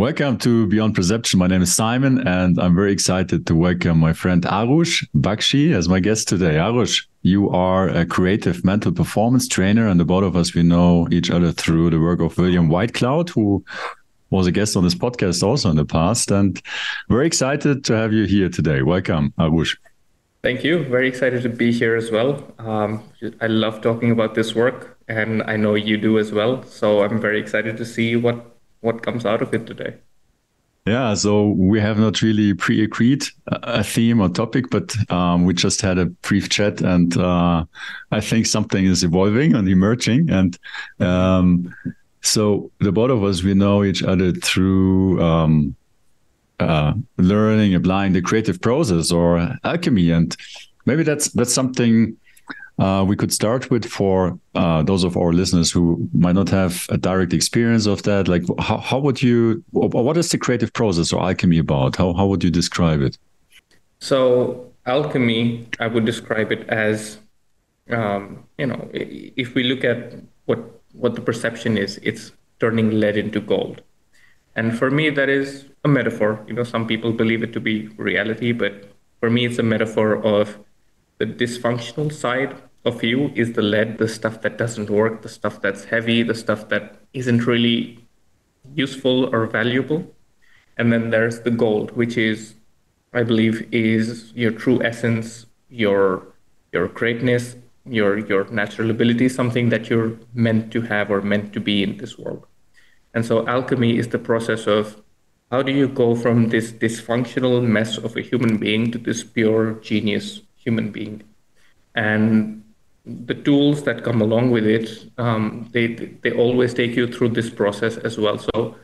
Welcome to Beyond Perception. My name is Simon, and I'm very excited to welcome my friend Arush Bakshi as my guest today. Arush, you are a creative mental performance trainer, and the both of us we know each other through the work of William Whitecloud, who was a guest on this podcast also in the past. And very excited to have you here today. Welcome, Arush. Thank you. Very excited to be here as well. Um, I love talking about this work, and I know you do as well. So I'm very excited to see what what comes out of it today. Yeah, so we have not really pre-agreed a theme or topic, but um, we just had a brief chat, and uh, I think something is evolving and emerging. And um, so the both of us, we know each other through um, uh, learning, applying the creative process or alchemy, and maybe that's that's something uh, we could start with for uh, those of our listeners who might not have a direct experience of that. Like, how, how would you, what is the creative process or alchemy about? How, how would you describe it? So, alchemy, I would describe it as, um, you know, if we look at what, what the perception is, it's turning lead into gold. And for me, that is a metaphor. You know, some people believe it to be reality, but for me, it's a metaphor of the dysfunctional side of you is the lead, the stuff that doesn't work, the stuff that's heavy, the stuff that isn't really useful or valuable. And then there's the gold, which is, I believe, is your true essence, your your greatness, your your natural ability, something that you're meant to have or meant to be in this world. And so alchemy is the process of how do you go from this dysfunctional mess of a human being to this pure genius human being? And the tools that come along with it, um, they they always take you through this process as well. So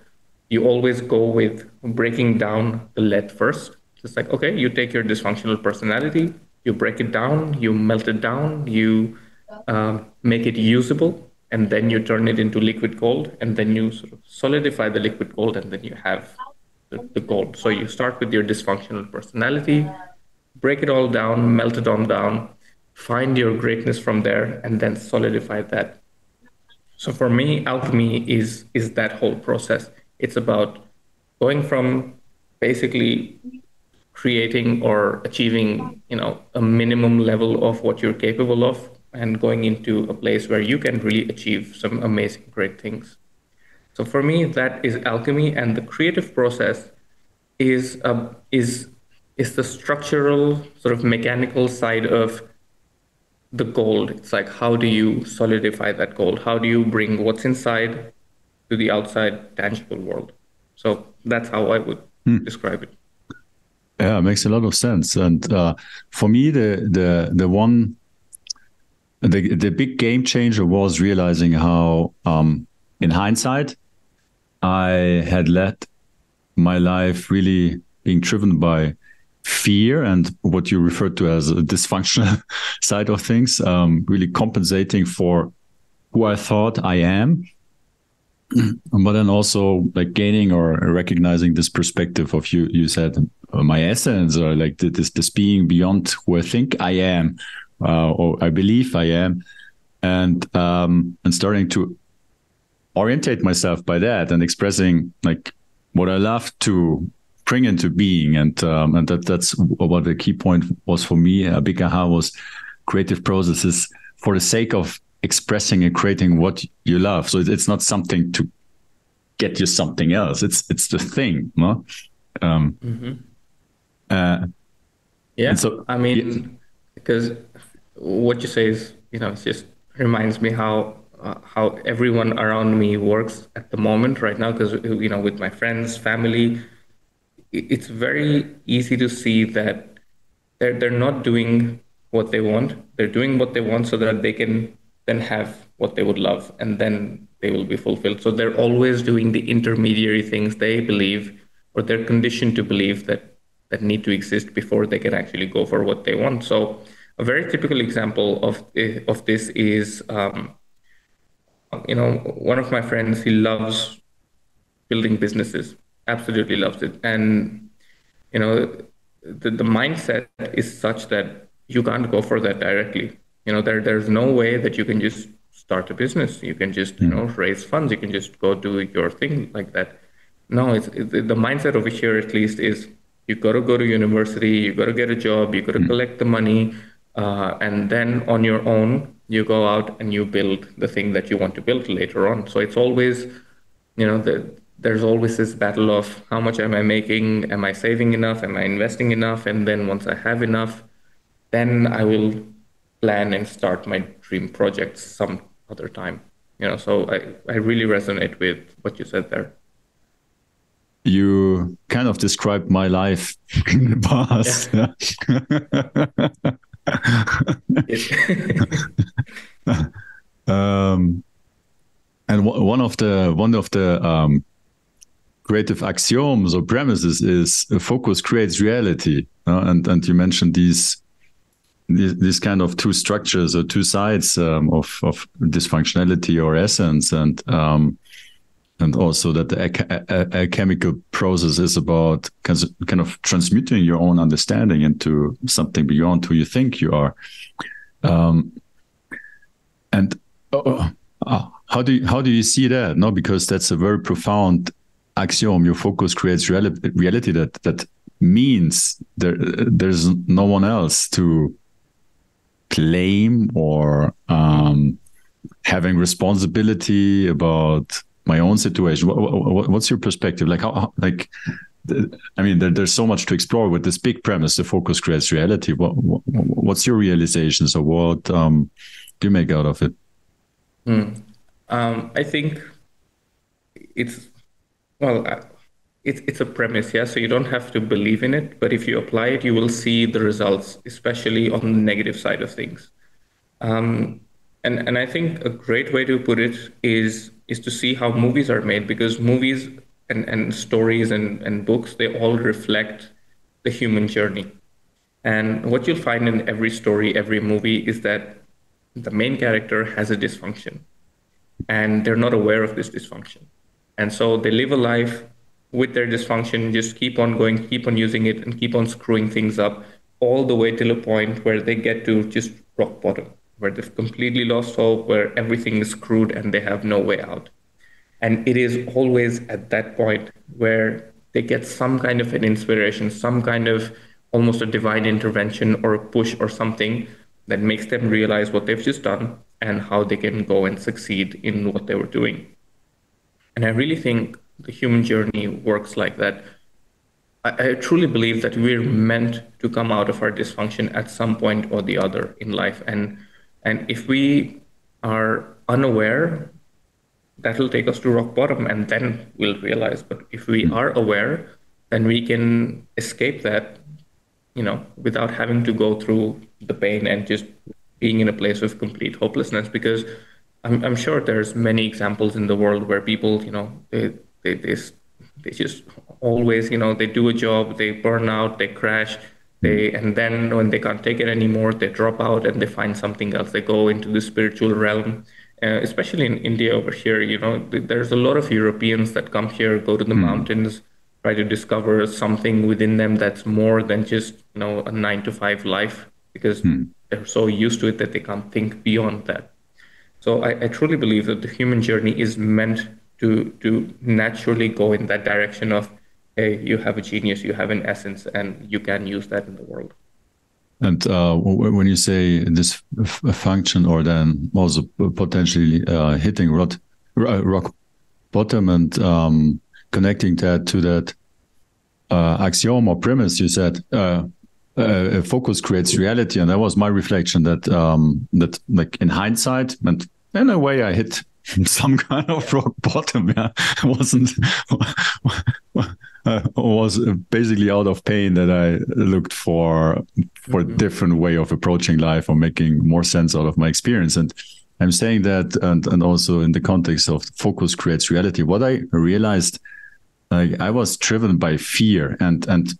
you always go with breaking down the lead first. It's like okay, you take your dysfunctional personality, you break it down, you melt it down, you um, make it usable, and then you turn it into liquid gold, and then you sort of solidify the liquid gold, and then you have the, the gold. So you start with your dysfunctional personality, break it all down, melt it on down, find your greatness from there and then solidify that. So for me alchemy is is that whole process. It's about going from basically creating or achieving you know a minimum level of what you're capable of and going into a place where you can really achieve some amazing great things. So for me that is alchemy and the creative process is a, is is the structural sort of mechanical side of the gold. It's like how do you solidify that gold? How do you bring what's inside to the outside tangible world? So that's how I would hmm. describe it. Yeah, it makes a lot of sense. And uh, for me, the the the one the the big game changer was realizing how, um, in hindsight, I had let my life really being driven by fear and what you refer to as a dysfunctional side of things, um, really compensating for who I thought I am. but then also like gaining or recognizing this perspective of you you said uh, my essence or like this this being beyond who I think I am uh, or I believe I am and um and starting to orientate myself by that and expressing like what I love to bring into being. And um, and that that's what the key point was for me. A big aha was creative processes for the sake of expressing and creating what you love. So it's not something to get you something else. It's it's the thing, no? Um, mm-hmm. uh, yeah. So I mean, yeah. because what you say is, you know, it just reminds me how uh, how everyone around me works at the moment right now. Because you know, with my friends, family, it's very easy to see that they're they're not doing what they want. They're doing what they want so that they can then have what they would love, and then they will be fulfilled. So they're always doing the intermediary things they believe or they're conditioned to believe that that need to exist before they can actually go for what they want. So a very typical example of of this is, um, you know, one of my friends. He loves building businesses absolutely loves it. And, you know, the, the mindset is such that you can't go for that directly. You know, there there's no way that you can just start a business. You can just, you know, hmm. raise funds. You can just go do your thing like that. no, it's it, the mindset over here at least is you got to go to university, you got to get a job, you got to mm. collect the money, uh, and then on your own you go out and you build the thing that you want to build later on. So it's always, you know, the, there's always this battle of how much am I making? Am I saving enough? Am I investing enough? And then once I have enough, then I will plan and start my dream projects some other time. You know, so I, I really resonate with what you said there you kind of described my life in the past. Yeah. um, and one of the one of the um, creative axioms or premises is focus creates reality. Uh, and and you mentioned these these kind of two structures or two sides um, of of dysfunctionality or essence and um, and also that the alchemical process is about kind of transmuting your own understanding into something beyond who you think you are. Um, and uh, uh, how do you, how do you see that? No, because that's a very profound axiom. Your focus creates reality. Reality that that means there there's no one else to claim or um, having responsibility about my own situation. What, what, what's your perspective? Like how, like, I mean, there, there's so much to explore with this big premise. The focus creates reality. What, what's your realizations or what um, do you make out of it? Mm. Um, I think it's well, uh, it's it's a premise, yeah. So you don't have to believe in it, but if you apply it, you will see the results, especially on the negative side of things. Um, and and I think a great way to put it is is to see how movies are made because movies and, and stories and, and books they all reflect the human journey and what you'll find in every story every movie is that the main character has a dysfunction and they're not aware of this dysfunction and so they live a life with their dysfunction just keep on going keep on using it and keep on screwing things up all the way till a point where they get to just rock bottom where they've completely lost hope, where everything is screwed and they have no way out. And it is always at that point where they get some kind of an inspiration, some kind of almost a divine intervention or a push or something that makes them realize what they've just done and how they can go and succeed in what they were doing. And I really think the human journey works like that. I, I truly believe that we're meant to come out of our dysfunction at some point or the other in life. And and if we are unaware, that will take us to rock bottom and then we'll realize. But if we are aware, then we can escape that, you know, without having to go through the pain and just being in a place of complete hopelessness. Because I'm, I'm sure there's many examples in the world where people, you know, they, they, they, they just always, you know, they do a job, they burn out, they crash, they and then when they can't take it anymore, they drop out and they find something else. They go into the spiritual realm. Uh, especially in India over here, you know, there's a lot of Europeans that come here, go to the mm. mountains, try to discover something within them that's more than just you know a nine to five life because mm. they're so used to it that they can't think beyond that. So I, I truly believe that the human journey is meant to to naturally go in that direction of hey, you have a genius, you have an essence, and you can use that in the world. And uh, when you say this function, or then also potentially uh, hitting rock, rock bottom and um, connecting that to that uh, axiom or premise, you said uh, uh, focus creates reality, and that was my reflection. That um, that like in hindsight, and in a way, I hit some kind of rock bottom. Yeah, it wasn't uh, was basically out of pain that I looked for for mm-hmm. a different way of approaching life or making more sense out of my experience. And I'm saying that, and and also in the context of focus creates reality. What I realized, like I was driven by fear and and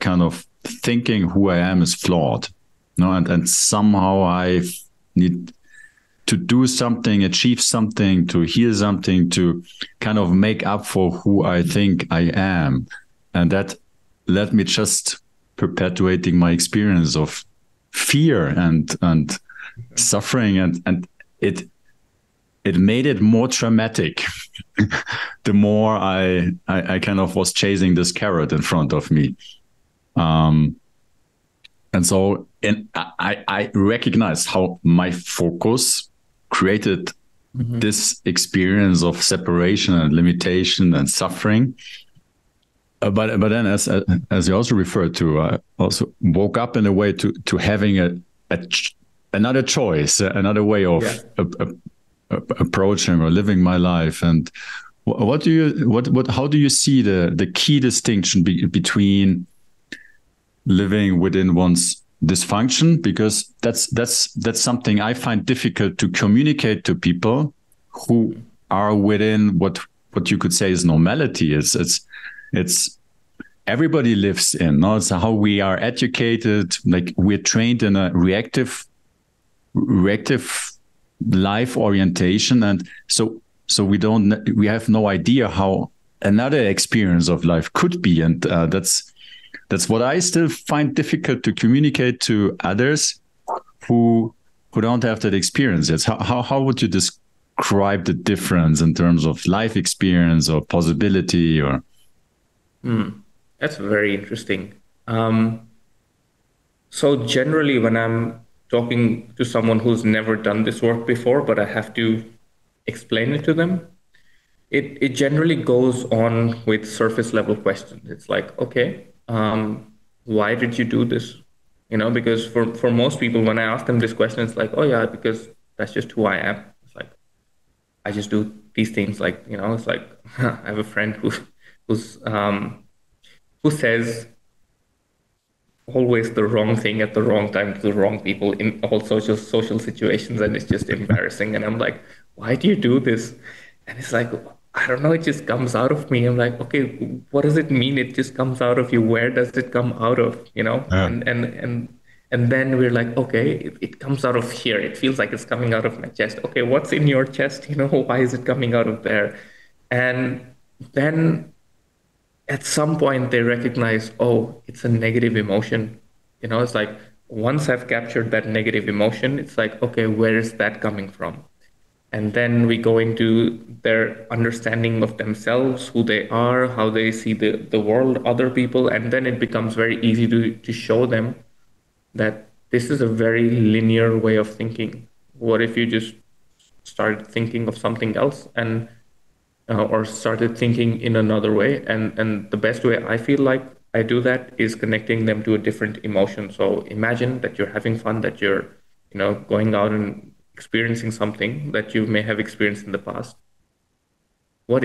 kind of thinking who I am is flawed. No, and and somehow I need to do something, achieve something, to hear something, to kind of make up for who I think I am. And that led me just perpetuating my experience of fear and and suffering and and it it made it more traumatic the more I, I, I kind of was chasing this carrot in front of me um and so and I, I recognized how my focus created mm-hmm. this experience of separation and limitation and suffering uh, but but then as as you also referred to I also woke up in a way to to having a, a another choice another way of yeah. a, a, approaching or living my life and what do you what what how do you see the the key distinction be, between living within one's dysfunction because that's that's that's something i find difficult to communicate to people who are within what what you could say is normality. It's it's it's everybody lives in no? It's how we are educated. Like we're trained in a reactive reactive life orientation. And so so we don't we have no idea how another experience of life could be. And uh, that's that's what i still find difficult to communicate to others who who don't have that experience. Yet how, how, how would you describe the difference in terms of life experience or possibility or? Mm, that's very interesting. Um, so generally when i'm talking to someone who's never done this work before, but I have to explain it to them, it, it generally goes on with surface level questions. It's like, okay, um, why did you do this? You know, because for, for most people, when I ask them this question, it's like, oh yeah, because that's just who I am. It's like, I just do these things. Like, you know, it's like, I have a friend who, who's, um, who says always the wrong thing at the wrong time to the wrong people in all social social situations and it's just embarrassing and i'm like why do you do this and it's like i don't know it just comes out of me. I'm like okay what does it mean? It just comes out of you. Where does it come out of you know? Yeah. and and and and then we're like okay it, it comes out of here. It feels like it's coming out of my chest. Okay what's in your chest? You know why is it coming out of there? And then at some point they recognize, oh, it's a negative emotion. You know, it's like once I've captured that negative emotion, it's like, okay, where is that coming from? And then we go into their understanding of themselves, who they are, how they see the, the world, other people. And then it becomes very easy to, to show them that this is a very linear way of thinking. What if you just started thinking of something else and uh, or started thinking in another way. And and the best way I feel like I do that is connecting them to a different emotion. So imagine that you're having fun, that you're you know going out and experiencing something that you may have experienced in the past. What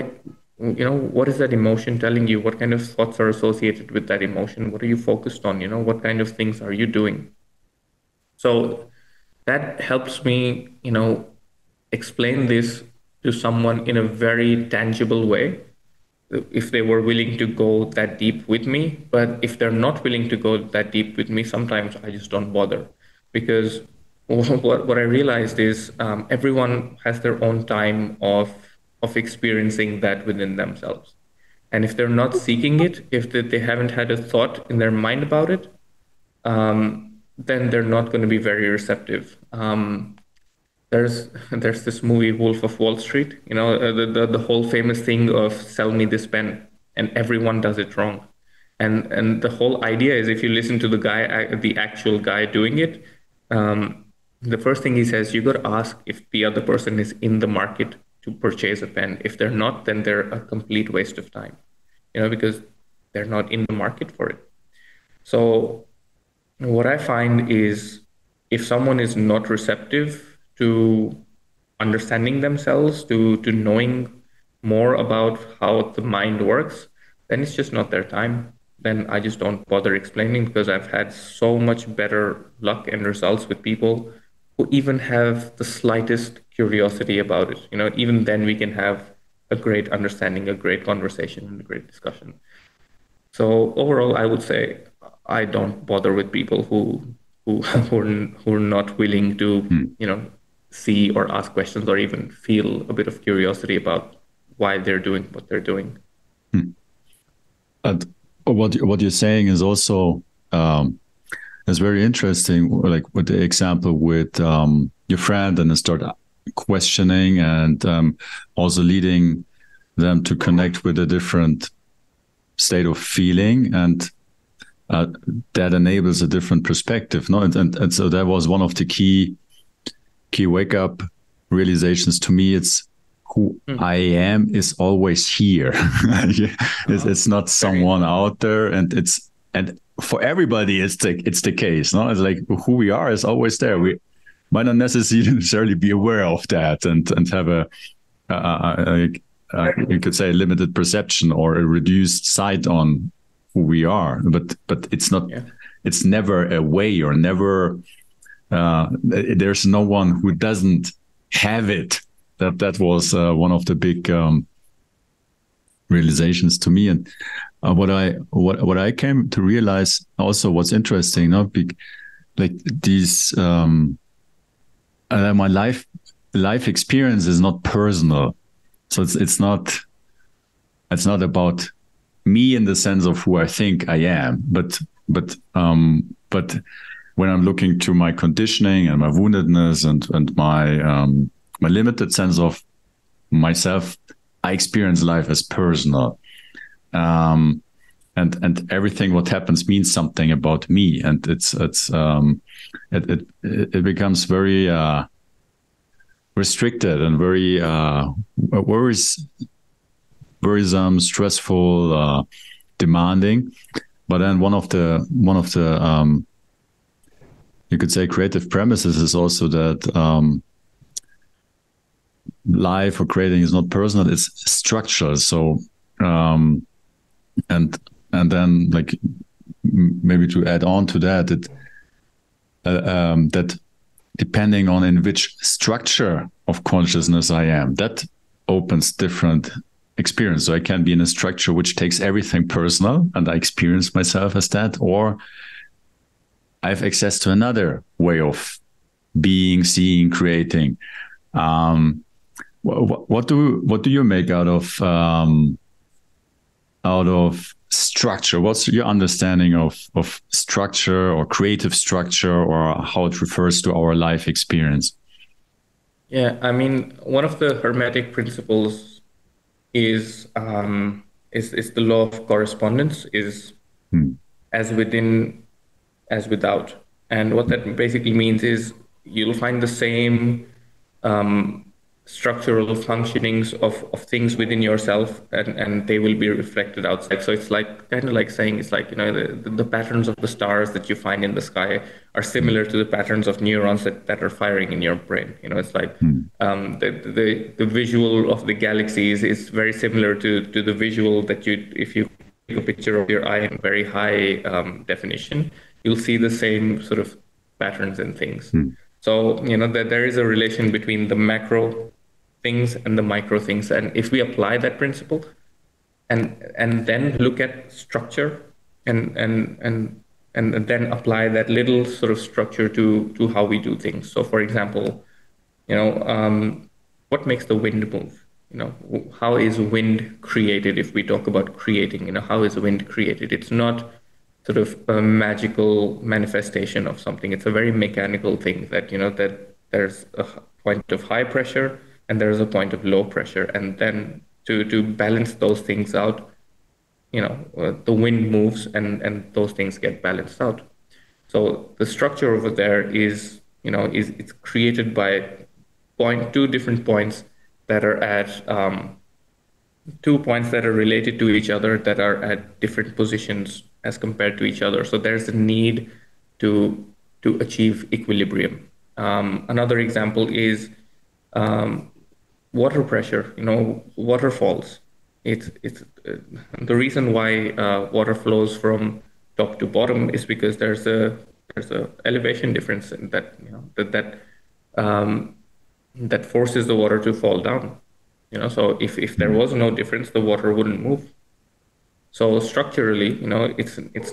you know what is that emotion telling you what kind of thoughts are associated with that emotion what are you focused on you know what kind of things are you doing so that helps me you know explain this to someone in a very tangible way if they were willing to go that deep with me. But if they're not willing to go that deep with me, sometimes I just don't bother because what, what I realized is um, everyone has their own time of of experiencing that within themselves. And if they're not seeking it, if they, they haven't had a thought in their mind about it, um, then they're not going to be very receptive. Um, there's there's this movie Wolf of Wall Street. You know uh, the, the the whole famous thing of sell me this pen, and everyone does it wrong. And and the whole idea is if you listen to the guy, uh, the actual guy doing it, um, the first thing he says, you got to ask if the other person is in the market to purchase a pen. If they're not, then they're a complete waste of time. You know because they're not in the market for it. So what I find is if someone is not receptive to understanding themselves, to to knowing more about how the mind works, then it's just not their time. Then I just don't bother explaining because I've had so much better luck and results with people who even have the slightest curiosity about it. You know, even then we can have a great understanding, a great conversation, and a great discussion. So overall, I would say I don't bother with people who who who are, who are not willing to, hmm. you know, see or ask questions or even feel a bit of curiosity about why they're doing what they're doing. Hmm. And what what you're saying is also um, is very interesting. Like with the example with um, your friend and start questioning and um, also leading them to connect with a different state of feeling and uh, that enables a different perspective no and, and, and so that was one of the key key wake up realizations to me it's who mm. I am is always here. it's, it's, not someone out there, and it's and for everybody, it's the it's the case. No, it's like who we are is always there. We might not necessarily be aware of that, and and have a, a, a, a you could say a limited perception or a reduced sight on who we are. But but it's not. Yeah. It's never a way or never. Uh, there's no one who doesn't have it that that was uh, one of the big um, realizations to me. And uh, what i what what i came to realize also what's interesting not big like these um uh, my life life experience is not personal. So it's it's not it's not about me in the sense of who i think i am but but um but when i'm looking to my conditioning and my woundedness and and my um my limited sense of myself, I experience life as personal. Um, and and everything what happens means something about me and it's it's um, it, it it becomes very uh, restricted and very uh, worries worrisome stressful uh, demanding but then one of the one of the um, you could say creative premises is also that um, life or creating is not personal it's structural. So um and and then like maybe to add on to that it uh, um, that depending on in which structure of consciousness i am that opens different experience. So i can be in a structure which takes everything personal and i experience myself as that or i have access to another way of being seeing creating. Um, what, what do what do you make out of um, out of structure? What's your understanding of of structure or creative structure or how it refers to our life experience? Yeah, I mean, one of the hermetic principles is um, is is the law of correspondence. Is hmm. as within, as without, and what that basically means is you'll find the same um, structural functionings of, of things within yourself and, and they will be reflected outside so it's like kind of like saying it's like you know the, the patterns of the stars that you find in the sky are similar to the patterns of neurons that, that are firing in your brain you know it's like mm. um, the, the the visual of the galaxies is very similar to to the visual that you if you take a picture of your eye in very high um, definition you'll see the same sort of patterns and things mm. so you know that there is a relation between the macro things and the micro things. And if we apply that principle and and then look at structure and and and and then apply that little sort of structure to to how we do things. So for example, you know, um, what makes the wind move? You know, how is wind created? If we talk about creating, you know, how is wind created? It's not sort of a magical manifestation of something. It's a very mechanical thing that you know that there's a point of high pressure and there is a point of low pressure and then to to balance those things out you know uh, the wind moves and and those things get balanced out. So the structure over there is you know is it's created by point two different points that are at um, two points that are related to each other that are at different positions as compared to each other. So there's a need to to achieve equilibrium. Um, another example is um, water pressure, you know, waterfalls. It's it's uh, the reason why uh, water flows from top to bottom is because there's a there's a elevation difference that you know that that um, that forces the water to fall down. You know, so if if there was no difference, the water wouldn't move. So structurally, you know, it's it's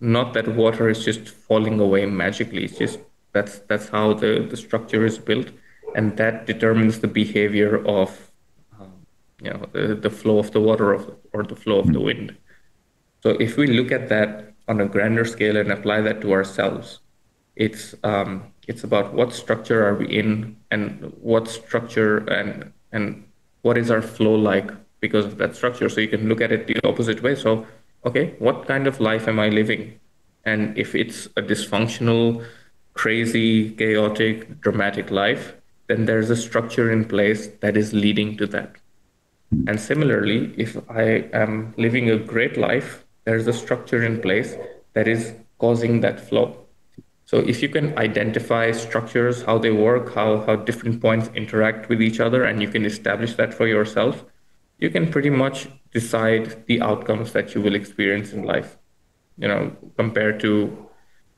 not that water is just falling away magically. It's just that's that's how the the structure is built and that determines the behavior of um, you know the, the flow of the water of, or the flow of the wind so if we look at that on a grander scale and apply that to ourselves it's um, it's about what structure are we in and what structure and and what is our flow like because of that structure. So you can look at it the opposite way. So, okay, what kind of life am I living? And if it's a dysfunctional, crazy, chaotic, dramatic life, then there's a structure in place that is leading to that. And similarly, if I am living a great life, there's a structure in place that is causing that flow. So if you can identify structures, how they work, how, how different points interact with each other, and you can establish that for yourself, you can pretty much decide the outcomes that you will experience in life, you know, compared to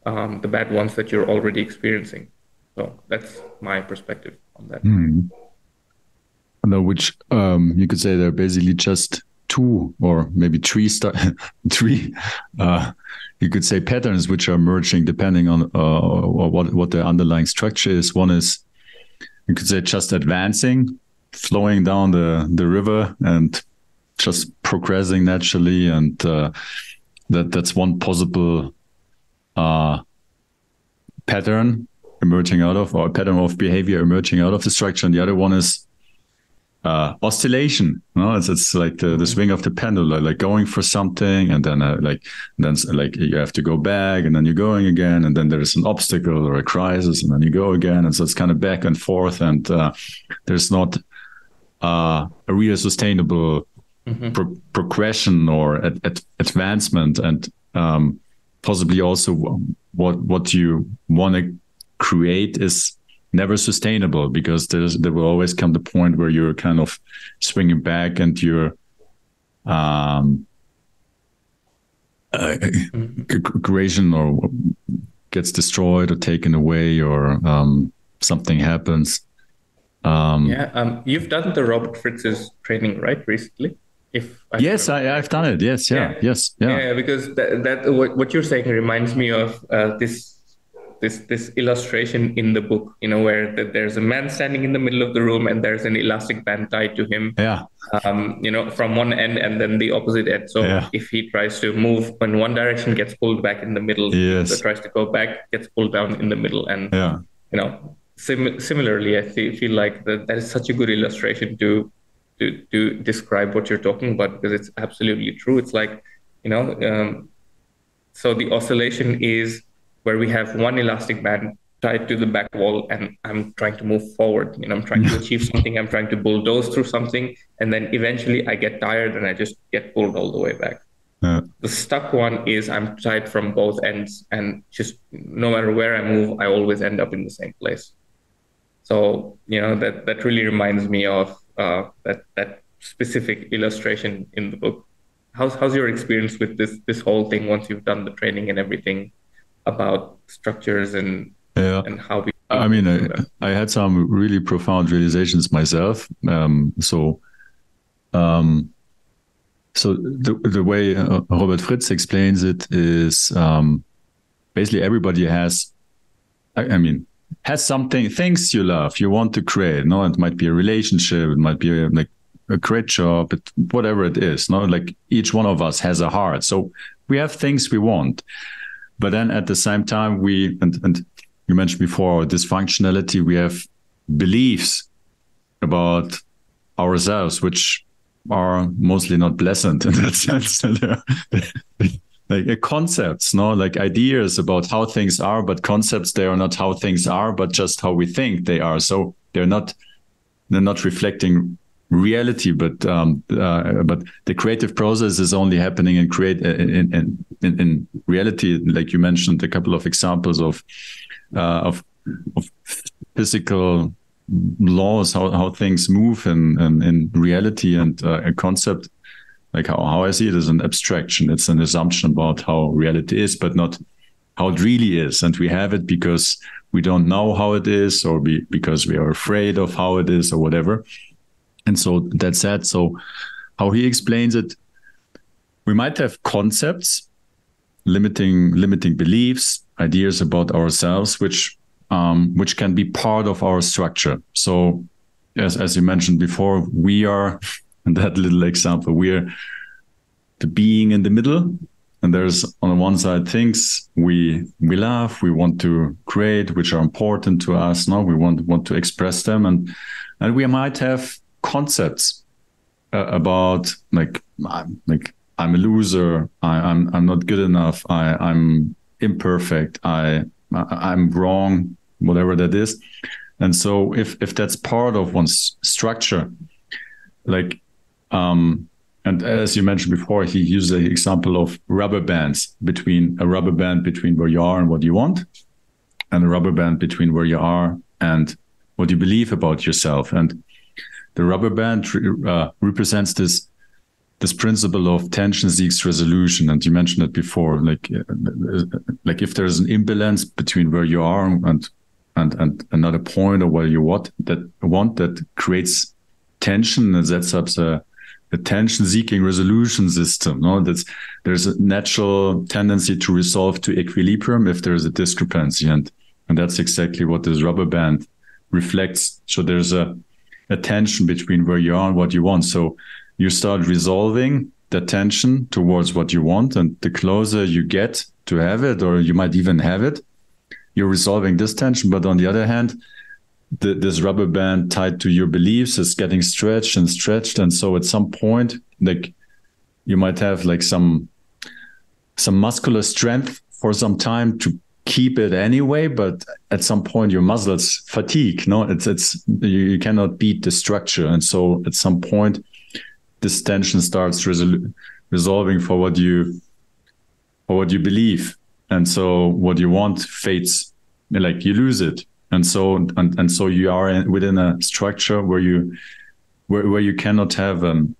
um, the bad ones that you're already experiencing. So that's my perspective on that. Mm. No, which um, you could say they're basically just two or maybe three three uh, you could say patterns which are merging depending on uh, what what the underlying structure is. One is you could say just advancing, flowing down the the river and just progressing naturally, and uh, that that's one possible uh, pattern emerging out of or a pattern of behavior emerging out of the structure, and the other one is uh, oscillation. No, it's, it's like the, the swing of the pendulum, like going for something, and then uh, like then like you have to go back, and then you're going again, and then there's an obstacle or a crisis, and then you go again, and so it's kind of back and forth, and uh, there's not uh, a real sustainable mm-hmm. pro- progression or ad- ad- advancement, and um, possibly also what what you want to create is never sustainable because there's there will always come the point where you're kind of swinging back and your um uh, creation or gets destroyed or taken away or um, something happens. Um, yeah um, you've done the robert fritz's training right recently? If I yes I, have done it. Yes yeah, yeah, yes yeah, yeah because that, that what, what you're saying reminds me of uh, this this this illustration in the book you know where the, there's a man standing in the middle of the room and there's an elastic band tied to him. Yeah. Um, you know from one end and then the opposite end. So yeah. if he tries to move in one direction gets pulled back in the middle. Yes. so tries to go back gets pulled down in the middle. And yeah. you know sim- similarly i th- feel like that, that is such a good illustration to to to describe what you're talking about because it's absolutely true. It's like you know um, so the oscillation is where we have one elastic band tied to the back wall and I'm trying to move forward. You know, I'm trying to achieve something, I'm trying to bulldoze through something, and then eventually I get tired and I just get pulled all the way back. Yeah. The stuck one is I'm tied from both ends, and just no matter where I move, I always end up in the same place. So you know that that really reminds me of uh, that that specific illustration in the book. How's how's your experience with this this whole thing once you've done the training and everything? About structures and yeah. and how we. I mean, I, I, had some really profound realizations myself. Um, so, um, so the the way uh, Robert Fritz explains it is um, basically everybody has. I, I, mean, has something things you love you want to create. No, it might be a relationship. It might be a, like a great job. It, whatever it is. No, like each one of us has a heart. So we have things we want but then at the same time, we, and, and you mentioned before, dysfunctionality, we have beliefs about ourselves, which are mostly not pleasant in that sense. like uh, concepts, no, like ideas about how things are, but concepts they are not how things are, but just how we think they are. So they're not they're not reflecting reality, but um, uh, but the creative process is only happening in create in, in, in, in reality. Like you mentioned, a couple of examples of uh, of, of physical laws, how, how things move in, in, in reality and uh, a concept. Like how, how I see it is an abstraction. It's an assumption about how reality is, but not how it really is. And we have it because we don't know how it is or be, because we are afraid of how it is or whatever. And so that's that. So how he explains it, we might have concepts, limiting limiting beliefs, ideas about ourselves, which um, which can be part of our structure. So as as you mentioned before, we are in that little example, we are the being in the middle, and there's on on one side things we we love, we want to create, which are important to us. No, we want want to express them, and and we might have concepts uh, about like I'm, like I'm a loser, I, I'm I'm not good enough, I I'm imperfect, I I'm wrong, whatever that is. And so if if that's part of one's structure, like um and as you mentioned before, he used the example of rubber bands between a rubber band between where you are and what you want, and a rubber band between where you are and what you believe about yourself. And the rubber band uh, represents this this principle of tension seeks resolution. And you mentioned it before, like uh, like if there's an imbalance between where you are and and and another point or where you want that want that creates tension and sets up a attention seeking resolution system. No, that's there's a natural tendency to resolve to equilibrium if there's a discrepancy, and and that's exactly what this rubber band reflects. So there's a a tension between where you are and what you want. So you start resolving the tension towards what you want, and the closer you get to have it, or you might even have it, you're resolving this tension. But on the other hand, the, this rubber band tied to your beliefs is getting stretched and stretched and so at some point like you might have like some some muscular strength for some time to keep it anyway but at some point your muscles fatigue no? It's it's you, cannot beat the structure. And so at some point this tension starts resol- resolving for what you for what you believe. And so what you want fades like you lose it. And so and, and so you are in, within a structure where you where, where you cannot have an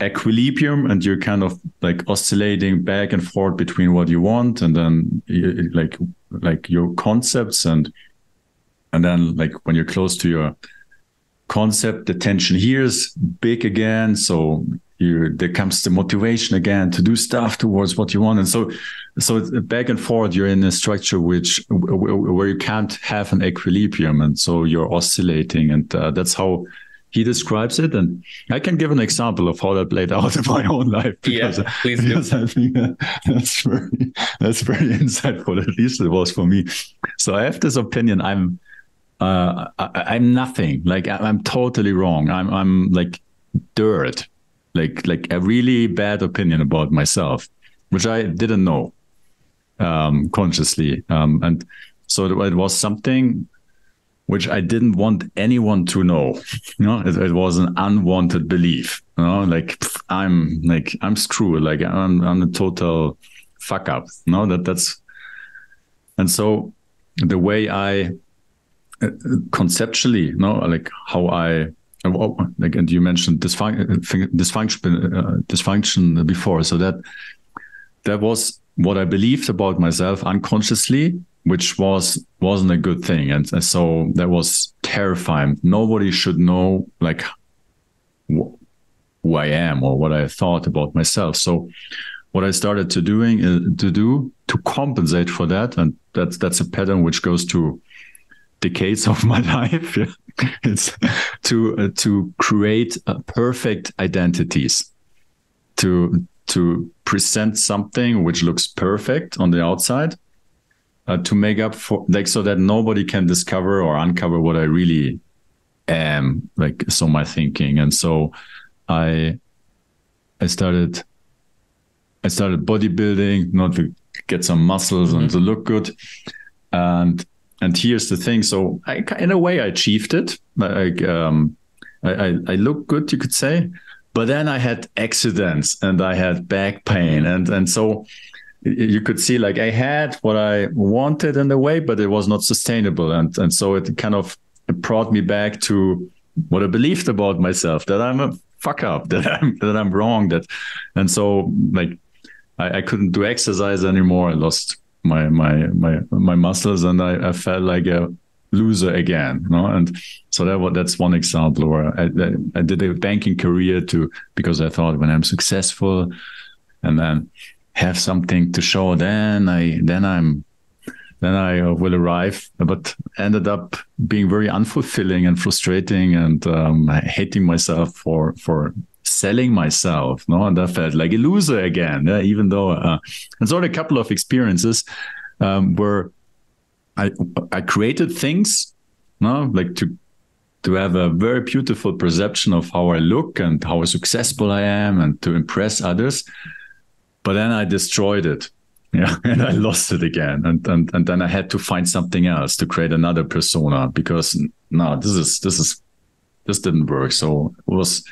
equilibrium and you're kind of like oscillating back and forth between what you want and then like like your concepts and and then like when you're close to your concept the tension here is big again. So you there comes the motivation again to do stuff towards what you want. And so so back and forth. You're in a structure which where you can't have an equilibrium. And so you're oscillating. And uh, that's how he describes it. And i can give an example of how that played out in my own life because, yeah, please because do. i think that's very that's very insightful. At least it was for me. So i have this opinion. I'm uh, I, am nothing. Like I'm totally wrong. I'm i'm like dirt. Like like a really bad opinion about myself, which I didn't know um, consciously, um, and so it, was something which I didn't want anyone to know. You know, it, it was an unwanted belief. You know, like I'm like I'm screwed. Like I'm I'm a total fuck up. You know that that's, and so the way I uh, conceptually, you know, like how I like and you mentioned dysfunction dysfunction uh, dysfunction before so that that was what i believed about myself unconsciously which was wasn't a good thing. And, and so that was terrifying. Nobody should know like wh- who i am or what i thought about myself. So what i started to doing uh, to do to compensate for that and that's that's a pattern which goes to decades of my life it's to uh, to create uh, perfect identities. To to present something which looks perfect on the outside uh, to make up for like so that nobody can discover or uncover what I really am like so my thinking and so I I started I started bodybuilding not to get some muscles mm-hmm. and to look good and and here's the thing. So I, in a way, I achieved it. Like um, I, I, I look good, you could say. But then I had accidents and I had back pain, and and so you could see like I had what I wanted in a way, but it was not sustainable, and and so it kind of brought me back to what I believed about myself that I'm a fuck up, that I'm that I'm wrong, that, and so like I, I couldn't do exercise anymore. I lost my my my my muscles and I, I felt like a loser again you know? and so that that's one example where I, I did a banking career to because I thought when I'm successful and then have something to show then I then I'm then I uh, will arrive but ended up being very unfulfilling and frustrating and um, hating myself for for selling myself, no, and I felt like a loser again. Yeah, even though, uh, and so a couple of experiences um, where I I created things, no, like to to have a very beautiful perception of how I look and how successful I am, and to impress others. But then I destroyed it. Yeah and i lost it again. And, and and then i had to find something else to create another persona because no this is this is this didn't work. So it was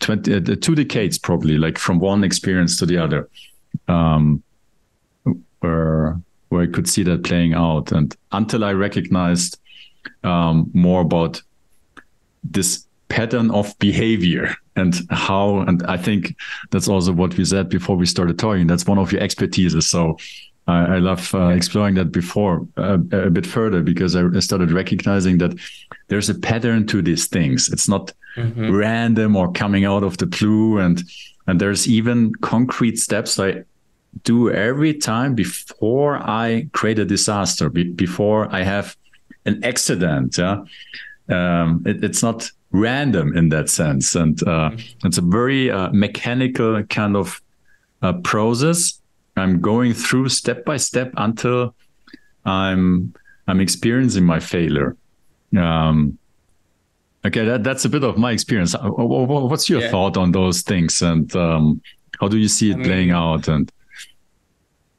20 uh, two decades probably like from one experience to the other um where where i could see that playing out. And until i recognized um more about this pattern of behavior and how and i think that's also what we said before we started talking. That's one of your expertises. So i, I love uh, exploring that before uh, a bit further because I, started recognizing that there's a pattern to these things. It's not mm-hmm. random or coming out of the blue. And and there's even concrete steps i do every time before i create a disaster be, before i have an accident yeah? Um, it, it's not random in that sense, and uh, mm-hmm. it's a very uh, mechanical kind of uh, process. I'm going through step by step until I'm I'm experiencing my failure. Um, okay, that, that's a bit of my experience. Uh, what's your yeah. thought on those things, and um, how do you see it I mean, playing out? And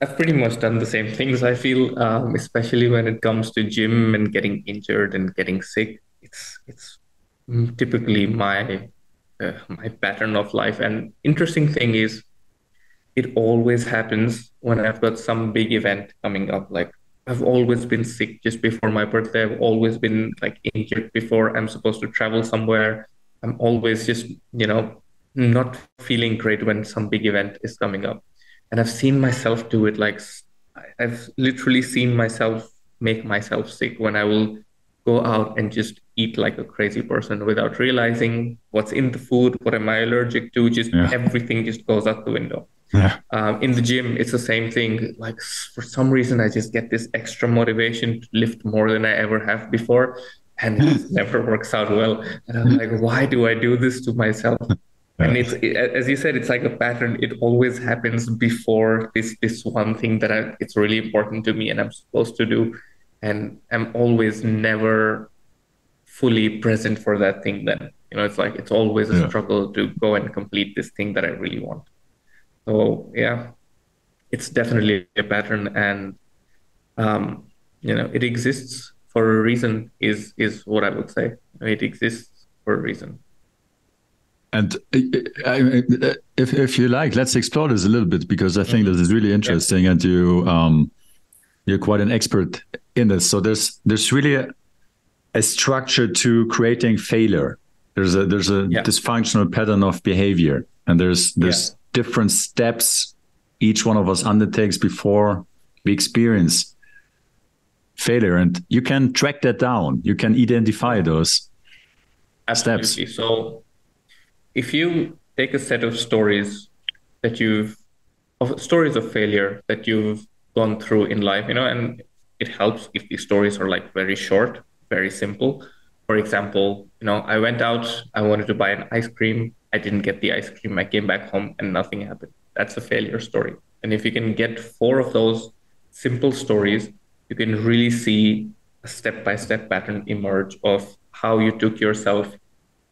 I've pretty much done the same things. I feel, um, especially when it comes to gym and getting injured and getting sick. It's it's typically my uh, my pattern of life. And interesting thing is, it always happens when I've got some big event coming up. Like I've always been sick just before my birthday. I've always been like injured before I'm supposed to travel somewhere. I'm always just you know not feeling great when some big event is coming up. And I've seen myself do it. Like I've literally seen myself make myself sick when I will go out and just eat like a crazy person without realizing what's in the food, what am I allergic to, just yeah. everything just goes out the window. Yeah. Um, in the gym, it's the same thing. Like for some reason, I just get this extra motivation to lift more than I ever have before, and it never works out well. And I'm like, why do I do this to myself? And it's it, as you said, it's like a pattern. It always happens before this this one thing that I, it's really important to me and I'm supposed to do and I'm always never fully present for that thing then you know it's like it's always a yeah. struggle to go and complete this thing that i really want so yeah it's definitely a pattern and um, you know it exists for a reason is is what i would say it exists for a reason and if if you like let's explore this a little bit because i think mm-hmm. this is really interesting yeah. and you um you're quite an expert in this. So there's there's really a, a structure to creating failure. There's a there's a yeah. dysfunctional pattern of behavior, and there's there's yeah. different steps each one of us undertakes before we experience failure, and you can track that down. You can identify those Absolutely. steps. So if you take a set of stories that you've of stories of failure that you've gone through in life, you know, and it helps if these stories are like very short, very simple. For example, you know, I went out, I wanted to buy an ice cream, I didn't get the ice cream, I came back home and nothing happened. That's a failure story. And if you can get four of those simple stories, you can really see a step by step pattern emerge of how you took yourself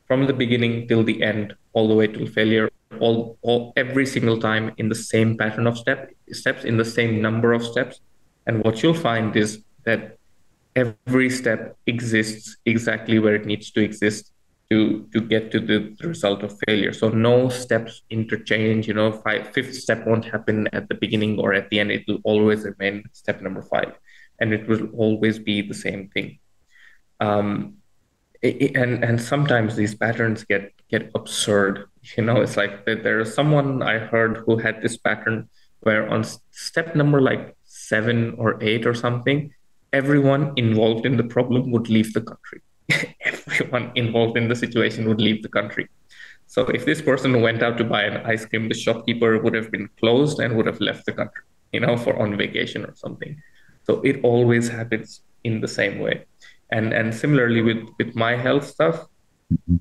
from the beginning till the end, all the way to failure, all, all every single time in the same pattern of step steps, in the same number of steps, and what you'll find is that every step exists exactly where it needs to exist to to get to the, result of failure. So no steps interchange. You know, five, fifth step won't happen at the beginning or at the end. It will always remain step number five, and it will always be the same thing. Um, it, and and sometimes these patterns get get absurd. You know, it's like there is someone I heard who had this pattern where on step number like seven or eight or something, everyone involved in the problem would leave the country. everyone involved in the situation would leave the country. So if this person went out to buy an ice cream, the shopkeeper would have been closed and would have left the country, you know, for on vacation or something. So it always happens in the same way. And and similarly with with my health stuff, mm-hmm.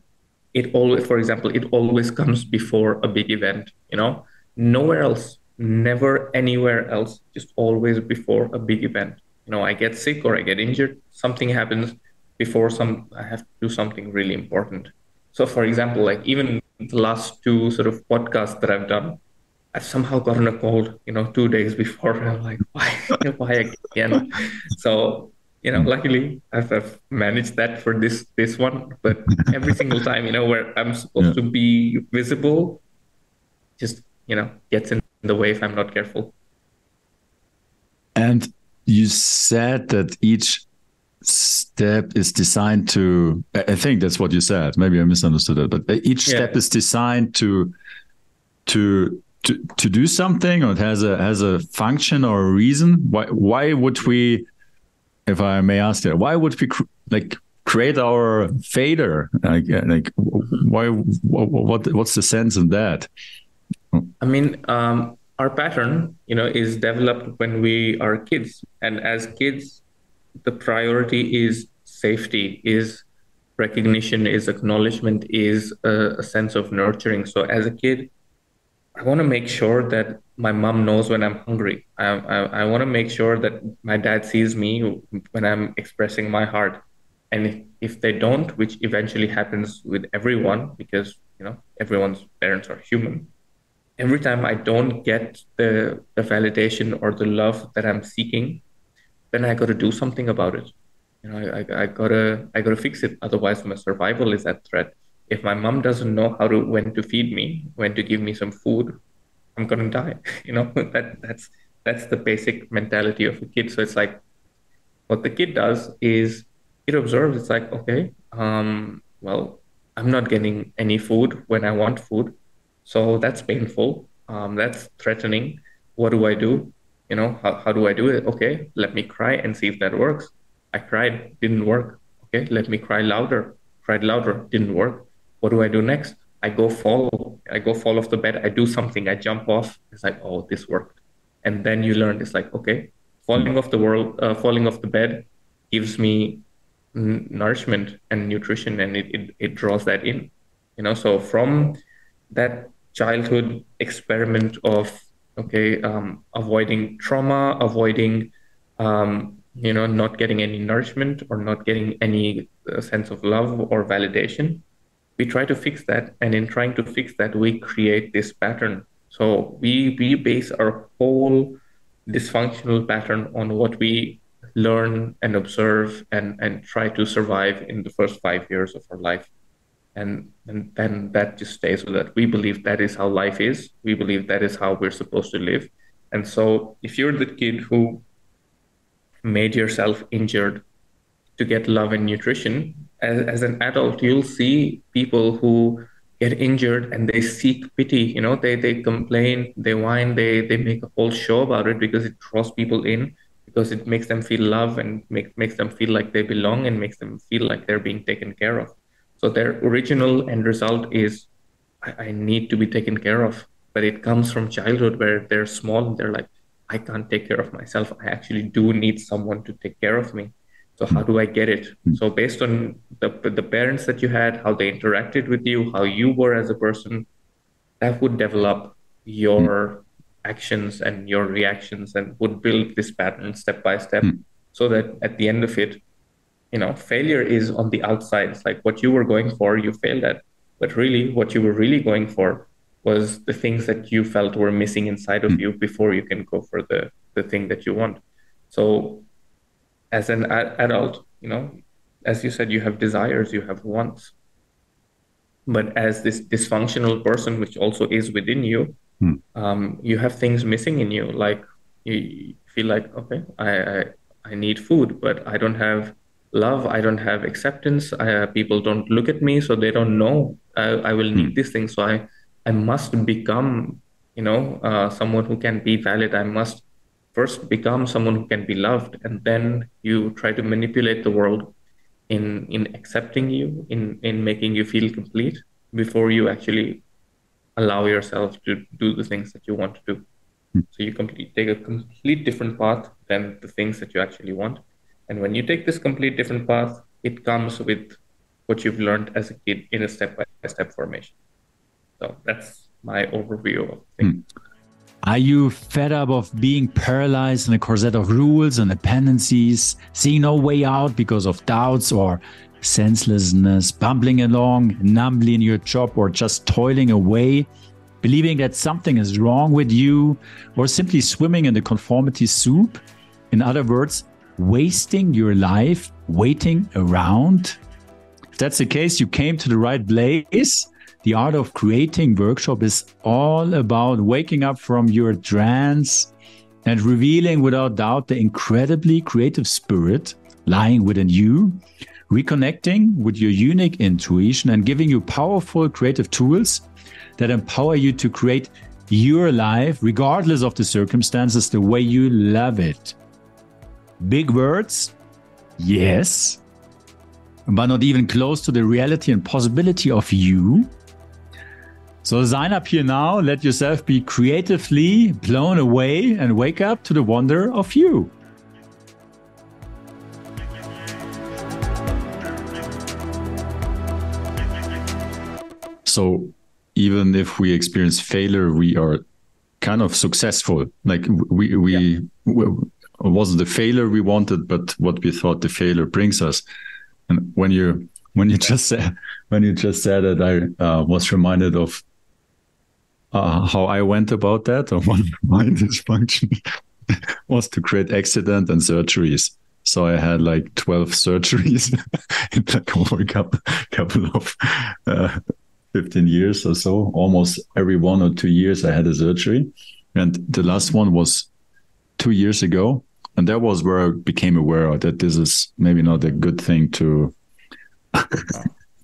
it always, for example, it always comes before a big event, you know, nowhere else, never anywhere else, just always before a big event. You know, I get sick or I get injured, something happens before some, I have to do something really important. So, for example, like even the last two sort of podcasts that I've done, I've somehow gotten a cold, you know, two days before. I'm like, why, why again? So you know, luckily I've, I've, managed that for this this one. But every single time, you know, where I'm supposed yeah. to be visible, just you know, gets in the way if I'm not careful. And you said that each step is designed to. I think that's what you said. Maybe I misunderstood it, but each step is designed to to to to do something, or it has a has a function or a reason. Why why would we? if I may ask that, why would we cr- like create our fader? Like, like why? What, what, what's the sense in that? I mean, um, our pattern, you know, is developed when we are kids, and as kids, the priority is safety, is recognition, is acknowledgement, is a, a sense of nurturing. So as a kid, I want to make sure that my mom knows when I'm hungry. I, I, I want to make sure that my dad sees me when I'm expressing my heart. And if, if they don't, which eventually happens with everyone, because you know everyone's parents are human. Every time I don't get the, the validation or the love that I'm seeking, then I got to do something about it. You know, I, I, I gotta I gotta fix it. Otherwise, my survival is at threat if my mom doesn't know how to when to feed me, when to give me some food, I'm gonna die. You know that that's that's the basic mentality of a kid. So it's like what the kid does is it observes. It's like okay, um, well, I'm not getting any food when I want food, so that's painful. Um, that's threatening. What do I do? You know, how, how do I do it? Okay, let me cry and see if that works. I cried, didn't work. Okay, let me cry louder. Cried louder, didn't work what do I do next? I go fall. I go fall off the bed. I do something. I jump off. It's like, oh, this worked. And then you learn. It's like, okay, falling off the world, uh, falling off the bed, gives me n- nourishment and nutrition, and it, it it draws that in. You know, so from that childhood experiment of okay, um, avoiding trauma, avoiding um, you know, not getting any nourishment or not getting any uh, sense of love or validation. We try to fix that and in trying to fix that we create this pattern. So we we base our whole dysfunctional pattern on what we learn and observe and and try to survive in the first five years of our life and and then that just stays with us we believe that is how life is. We believe that is how we're supposed to live. And so if you're the kid who made yourself injured to get love and nutrition as, as an adult you'll see people who get injured and they seek pity. You know they they complain they whine they they make a whole show about it because it draws people in because it makes them feel love and make, makes them feel like they belong and makes them feel like they're being taken care of so their original end result is I, I need to be taken care of but it comes from childhood where they're small and they're like i can't take care of myself i actually do need someone to take care of me so how do i get it hmm. so based on the, the parents that you had how they interacted with you how you were as a person that would develop your mm. actions and your reactions and would build this pattern step by step mm. so that at the end of it you know failure is on the outside it's like what you were going for you failed at but really what you were really going for was the things that you felt were missing inside of mm. you before you can go for the the thing that you want so as an adult, you know, as you said, you have desires, you have wants. But as this dysfunctional person, which also is within you, hmm. um, you have things missing in you. Like you feel like, okay, I, I, I need food, but I don't have love. I don't have acceptance. I, people don't look at me, so they don't know I, I will need hmm. these things. So I, I must become, you know, uh, someone who can be valid. I must first become someone who can be loved and then you try to manipulate the world in in accepting you in in making you feel complete before you actually allow yourself to do the things that you want to do hmm. so you complete take a complete different path than the things that you actually want and when you take this complete different path it comes with what you've learned as a kid in a step by step formation. So that's my overview of things. Hmm. Are you fed up of being paralyzed in a corset of rules and dependencies, seeing no way out because of doubts or senselessness, bumbling along numbly in your job or just toiling away, believing that something is wrong with you, or simply swimming in the conformity soup? In other words, wasting your life waiting around? If that's the case, you came to the right place. The Art of Creating workshop is all about waking up from your trance and revealing without doubt the incredibly creative spirit lying within you, reconnecting with your unique intuition and giving you powerful creative tools that empower you to create your life, regardless of the circumstances, the way you love it. Big words, yes, but not even close to the reality and possibility of you. So sign up here now, let yourself be creatively blown away and wake up to the wonder of you. So even if we experience failure, we are kind of successful. Like we we, yeah. we wasn't the failure we wanted, but what we thought the failure brings us. And when you when you just said when you just said it, I uh, was reminded of uh, how I went about that. Or one of my dysfunction was to create accident and surgeries. So I had like twelve surgeries in like over a couple, couple of uh, fifteen years or so. Almost every one or two years, I had a surgery, and the last one was two years ago and that was where I became aware that this is maybe not a good thing to.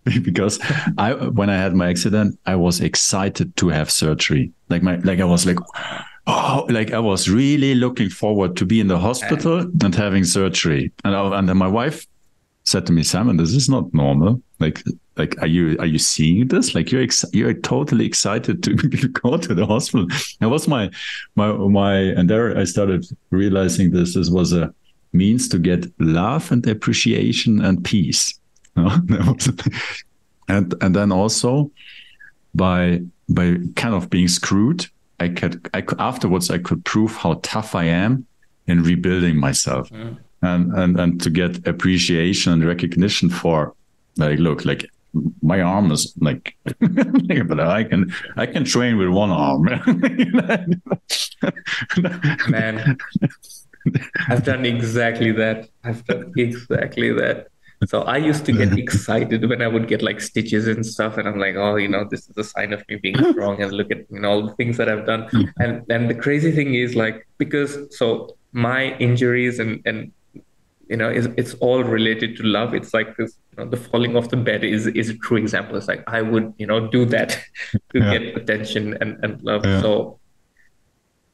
because I when I had my accident, I was excited to have surgery. Like my like I was like, oh, like I was really looking forward to be in the hospital and having surgery. And I, and then my wife said to me, Simon, this is not normal. Like like are you are you seeing this? Like you're ex- you're totally excited to go to the hospital. That was my my my and there i started realizing this this was a means to get love and appreciation and peace. And and then also by by kind of being screwed i could i could afterwards i could prove how tough i am in rebuilding myself. Mm. and and and to get appreciation and recognition for like look like my arm is like but i can i can train with one arm. Man i've done exactly that. I've done exactly that. So i used to get excited when i would get like stitches and stuff and i'm like oh you know this is a sign of me being strong and look at you know all the things that i've done. And and the crazy thing is like because so my injuries and and you know it's, it's all related to love it's like this you know, the falling off the bed is is a true example it's like i would you know do that to yeah. get attention and, and love yeah. so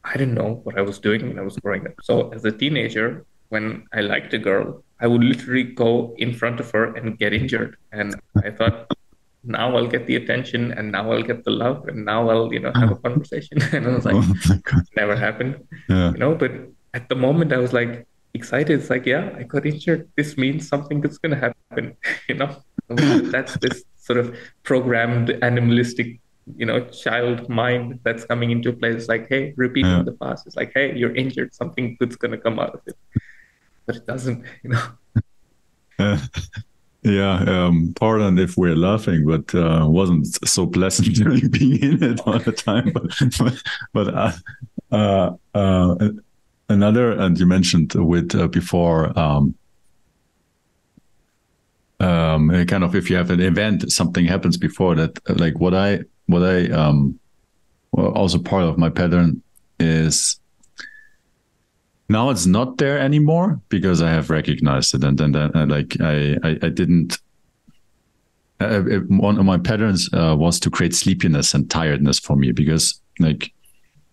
i didn't know what i was doing when i was growing up so as a teenager when i liked a girl i would literally go in front of her and get injured and i thought now I'll get the attention and now I'll get the love and now I'll, you know, have a conversation. and I was like, oh never happened. Yeah. You know, but at the moment I was like, excited. It's like, yeah, I got injured. This means something that's going to happen. you know, that's this sort of programmed animalistic, you know, child mind that's coming into play. It's like, hey, repeating yeah. the past. It's like, hey, you're injured. Something good's going to come out of it. But it doesn't, you know. Uh, yeah, um, pardon if we're laughing, but uh, wasn't so pleasant during being in it all the time. But but, but uh, uh, uh another, and you mentioned with uh, before, um, um, kind of if you have an event, something happens before that. Like what I, what I, um, also part of my pattern is now it's not there anymore because I have recognized it, and then uh, like I, I, I didn't. Uh, one of my patterns uh, was to create sleepiness and tiredness for me because like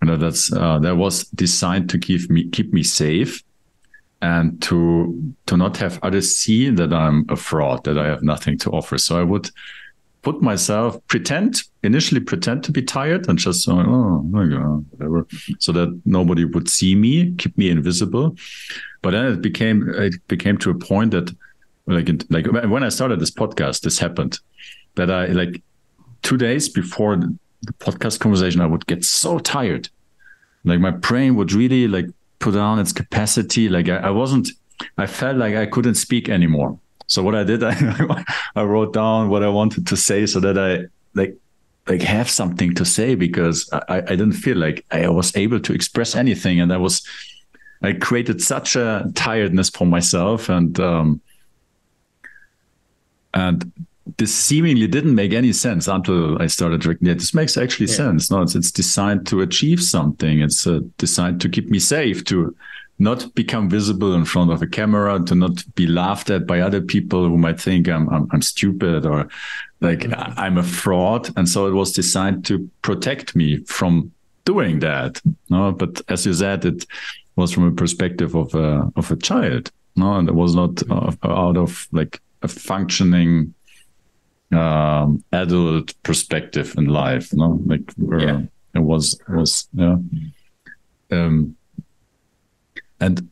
you know that's uh, that was designed to keep me keep me safe and to to not have others see that I'm a fraud, that I have nothing to offer. So I would put myself pretend initially pretend to be tired and just oh, oh my god whatever so that nobody would see me keep me invisible but then it became it became to a point that like like when i started this podcast this happened that i like two days before the podcast conversation, I would get so tired. Like my brain would really like put down its capacity. Like I, I wasn't, I felt like I couldn't speak anymore. So what I did, I, I wrote down what I wanted to say so that I like like have something to say because I, I didn't feel like I was able to express anything. And I was I created such a tiredness for myself and um and this seemingly didn't make any sense until I started drinking it. This makes actually yeah. sense. No, it's, it's designed to achieve something. It's uh, designed to keep me safe, to not become visible in front of a camera, to not be laughed at by other people who might think I'm I'm, I'm stupid or like mm-hmm. I'm a fraud. And so it was designed to protect me from doing that. No, but as you said, it was from a perspective of a of a child. No, and it was not uh, out of like a functioning um, adult perspective in life. No, like yeah. it was was yeah. Um, and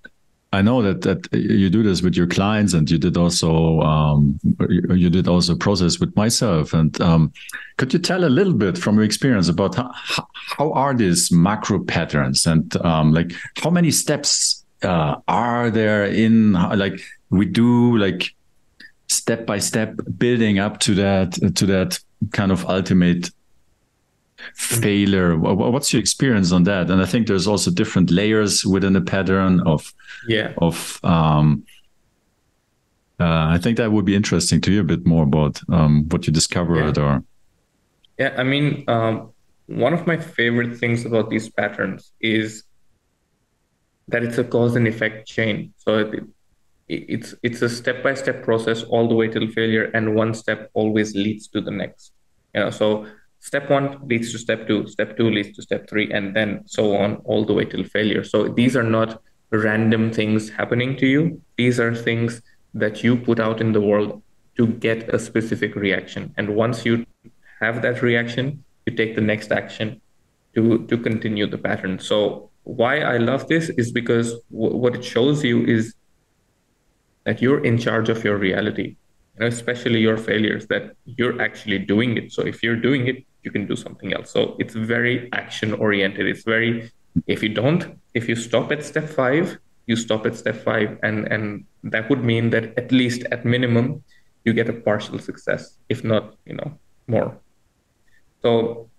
I know that that you do this with your clients, and you did also um, you did also process with myself. And um, could you tell a little bit from your experience about how, how are these macro patterns, and um, like how many steps uh, are there in like we do like step by step building up to that to that kind of ultimate failure. What's your experience on that? And i think there's also different layers within a pattern of yeah. of um uh, i think that would be interesting to hear a bit more about um, what you discovered yeah. or yeah i mean um, one of my favorite things about these patterns is that it's a cause and effect chain. So it, it's it's a step by step process all the way till failure and one step always leads to the next. You know so step one leads to step two step two leads to step three and then so on all the way till failure. So these are not random things happening to you. These are things that you put out in the world to get a specific reaction. And once you have that reaction you take the next action to to continue the pattern. So why i love this is because w- what it shows you is that you're in charge of your reality you know, especially your failures that you're actually doing it. So if you're doing it you can do something else. So it's very action oriented it's very if you don't if you stop at step 5 you stop at step 5 and and that would mean that at least at minimum you get a partial success if not you know more. So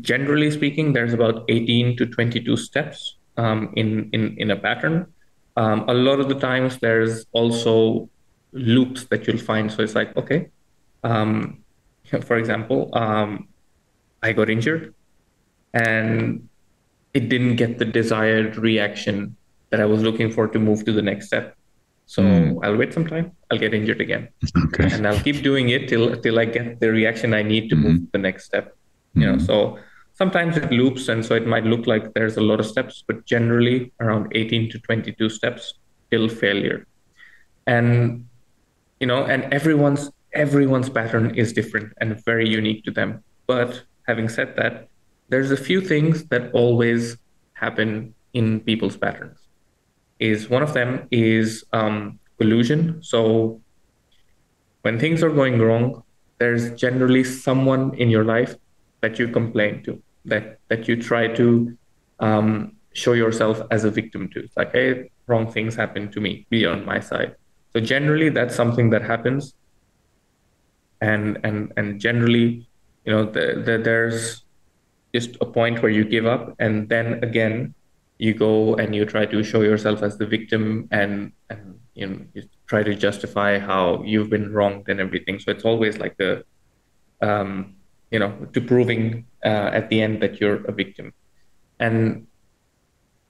generally speaking there's about 18 to 22 steps um, in in in a pattern um, a lot of the times there's also loops that you'll find. So it's like, okay, um, for example, um, I got injured and it didn't get the desired reaction that I was looking for to move to the next step. So mm. I'll wait some time. I'll get injured again, okay. and I'll keep doing it till till I get the reaction I need to mm-hmm. move to the next step. Mm-hmm. You know, so Sometimes it loops, and so it might look like there's a lot of steps, but generally around 18 to 22 steps till failure. And you know, and everyone's everyone's pattern is different and very unique to them. But having said that, there's a few things that always happen in people's patterns. Is one of them is um, collusion. So when things are going wrong, there's generally someone in your life that you complain to, that that you try to um, show yourself as a victim to. It's like, hey, wrong things happen to me, be on my side. So generally, that's something that happens, and and and generally, you know, the, the, there's just a point where you give up, and then again, you go and you try to show yourself as the victim, and and you know, you try to justify how you've been wronged and everything. So it's always like the um, you know to proving uh, at the end that you're a victim. And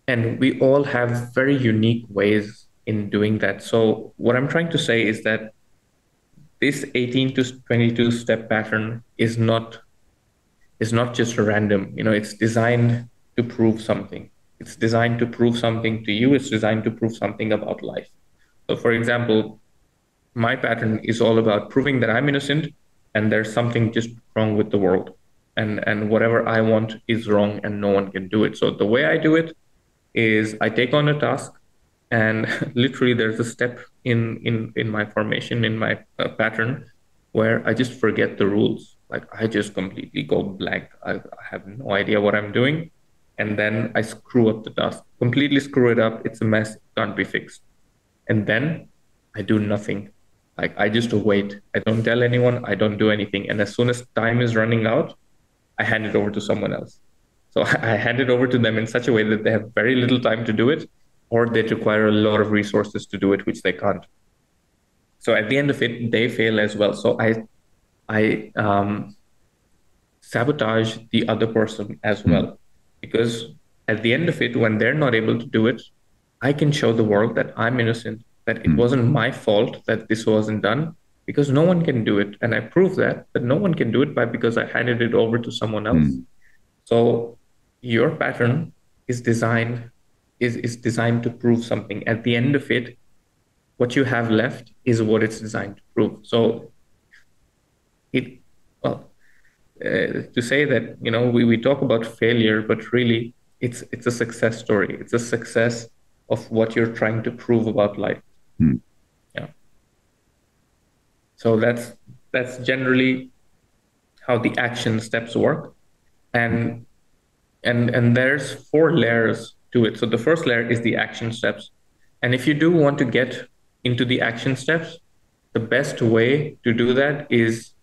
and we all have very unique ways in doing that. So what i'm trying to say is that this 18 to 22 step pattern is not is not just a random. You know it's designed to prove something. It's designed to prove something to you. It's designed to prove something about life. So for example my pattern is all about proving that i'm innocent and there's something just wrong with the world and and whatever i want is wrong and no one can do it so the way i do it is i take on a task and literally there's a step in in in my formation in my uh, pattern where i just forget the rules like I just completely go blank. I, I have no idea what I'm doing. And then I screw up the task, completely screw it up. It's a mess, can't be fixed. And then I do nothing. Like I just wait. I don't tell anyone. I don't do anything. And as soon as time is running out, I hand it over to someone else. So I hand it over to them in such a way that they have very little time to do it, or they require a lot of resources to do it, which they can't. So at the end of it, they fail as well. So I, I um, sabotage the other person as hmm. well, because at the end of it, when they're not able to do it, I can show the world that I'm innocent, that it mm. wasn't my fault that this wasn't done, because no one can do it, and I prove that that no one can do it by because I handed it over to someone else. Mm. So your pattern is designed is is designed to prove something. At the end of it, what you have left is what it's designed to prove. So it well uh, to say that you know we, we talk about failure, but really it's it's a success story. It's a success of what you're trying to prove about life. Hmm. Yeah. So that's that's generally how the action steps work, and and and there's four layers to it. So the first layer is the action steps, and if you do want to get into the action steps, the best way to do that is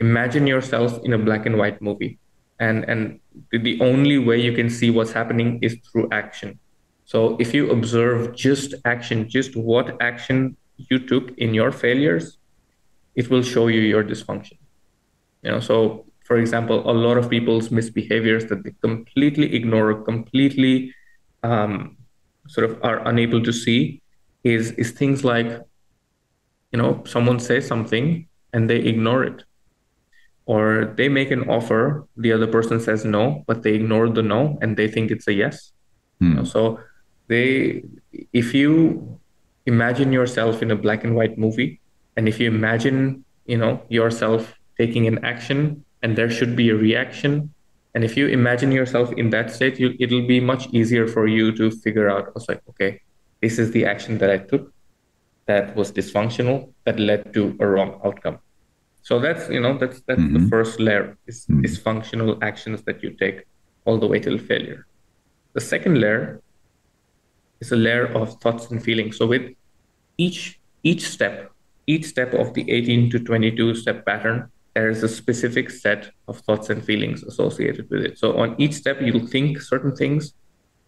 imagine yourself in a black and white movie and and the only way you can see what's happening is through action so if you observe just action just what action you took in your failures it will show you your dysfunction. You know so for example a lot of people's misbehaviors that they completely ignore completely um, sort of are unable to see is is things like you know someone says something and they ignore it. Or they make an offer the other person says no but they ignore the no and they think it's a yes. Hmm. you know, so they if you imagine yourself in a black and white movie and if you imagine you know yourself taking an action and there should be a reaction and if you imagine yourself in that state you, it'll be much easier for you to figure out it's like okay this is the action that i took that was dysfunctional that led to a wrong outcome so that's you know that's that's mm-hmm. the first layer is mm-hmm. dysfunctional actions that you take all the way till failure the second layer is a layer of thoughts and feelings. So with each each step each step of the 18 to 22 step pattern there is a specific set of thoughts and feelings associated with it. So on each step you'll think certain things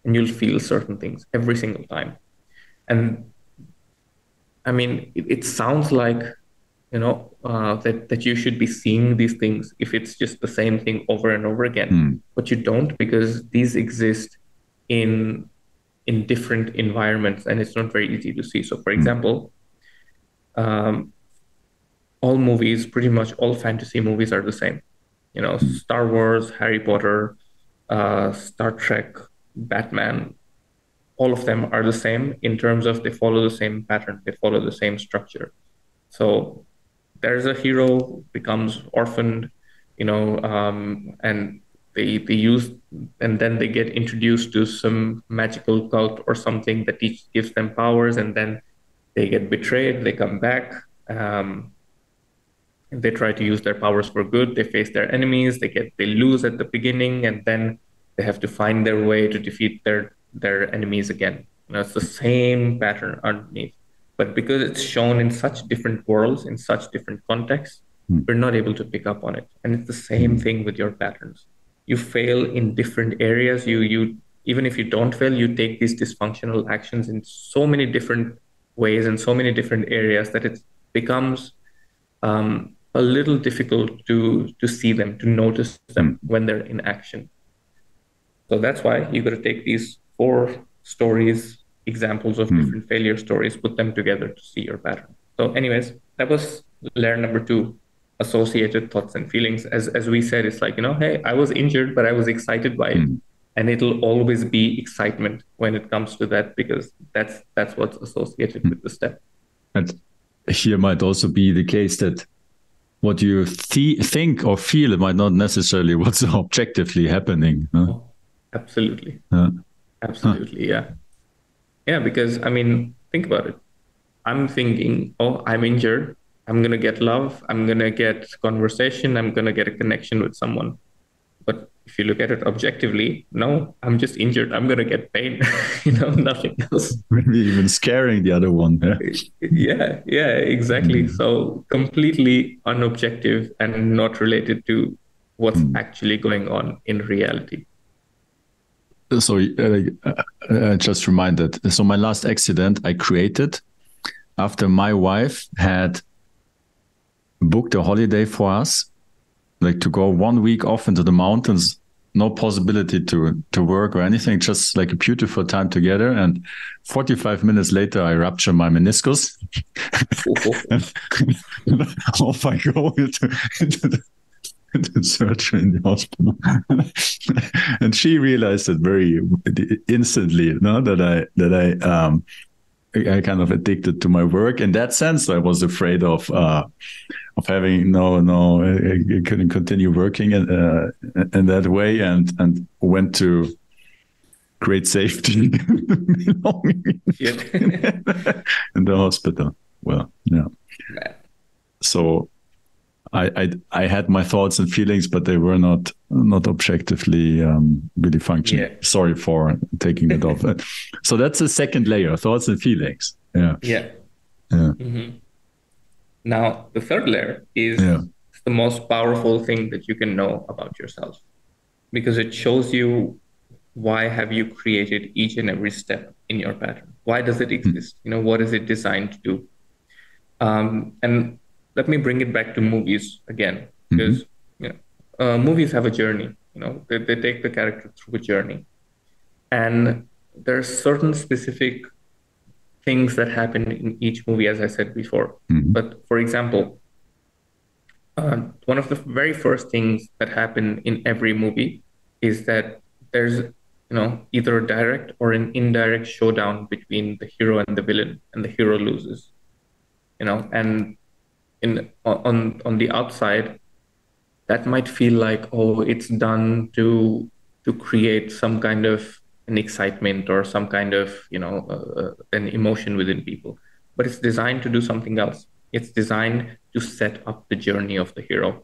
and you'll feel certain things every single time. And i mean it, it sounds like you know uh, that that you should be seeing these things if it's just the same thing over and over again. Mm. but you don't because these exist in in different environments and it's not very easy to see so for mm. example um, all movies pretty much all fantasy movies are the same you know mm. star wars harry potter uh, star trek batman all of them are the same in terms of they follow the same pattern they follow the same structure so there's a hero becomes orphaned, you know, um, and they they use and then they get introduced to some magical cult or something that teach, gives them powers, and then they get betrayed. They come back. Um, they try to use their powers for good. They face their enemies. They get they lose at the beginning, and then they have to find their way to defeat their their enemies again. You know, it's the same pattern underneath. But because it's shown in such different worlds, in such different contexts, mm. we're not able to pick up on it. And it's the same hmm. thing with your patterns. You fail in different areas. You you even if you don't fail, you take these dysfunctional actions in so many different ways and so many different areas that it becomes um, a little difficult to to see them, to notice them hmm. when they're in action. So that's why you got to take these four stories examples of mm. different failure stories, put them together to see your pattern. So, anyways, that was layer number two associated thoughts and feelings. As, as we said, it's like, you know, hey, I was injured, but I was excited by it. Mm. And it'll always be excitement when it comes to that because that's that's what's associated mm. with the step. And here might also be the case that what you th- think or feel it might not necessarily what's objectively happening. Huh? Oh, absolutely. Absolutely, huh. yeah. Yeah, because I mean, think about it. I'm thinking, oh, I'm injured. I'm gonna get love, I'm gonna get conversation, I'm gonna get a connection with someone. But if you look at it objectively, no, I'm just injured. I'm gonna get pain. you know, nothing else. Maybe even scaring the other one. Yeah, yeah, yeah exactly. Mm. So completely unobjective and not related to what's mm. actually going on in reality. So uh, uh, just reminded. So my last accident I created after my wife had booked a holiday for us like to go one week off into the mountains no possibility to to work or anything just like a beautiful time together. And 45 minutes later i rupture my meniscus. And, off i go into, into the, surgery in the hospital. And she realized it very instantly know, that i that i um I kind of addicted to my work. In that sense, I was afraid of uh, of having no no I, couldn't continue working in, uh, in that way, and and went to great safety in the hospital. Well, yeah. So I, I, I had my thoughts and feelings, but they were not not objectively um, really functioning. Yeah. Sorry for taking it off. So that's the second layer: thoughts and feelings. Yeah. Yeah. Yeah. Mm-hmm. Now the third layer is yeah. the most powerful thing that you can know about yourself, because it shows you why have you created each and every step in your pattern. Why does it hmm. exist? Mm. You know what is it designed to do? Um, and let me bring it back to movies again because mm-hmm. you know uh, movies have a journey you know they, they take the character through a journey and there's certain specific things that happen in each movie as i said before mm-hmm. but for example uh, one of the very first things that happen in every movie is that there's you know either a direct or an indirect showdown between the hero and the villain and the hero loses you know and in on on the outside that might feel like oh it's done to to create some kind of an excitement or some kind of you know uh, uh, an emotion within people. But it's designed to do something else. It's designed to set up the journey of the hero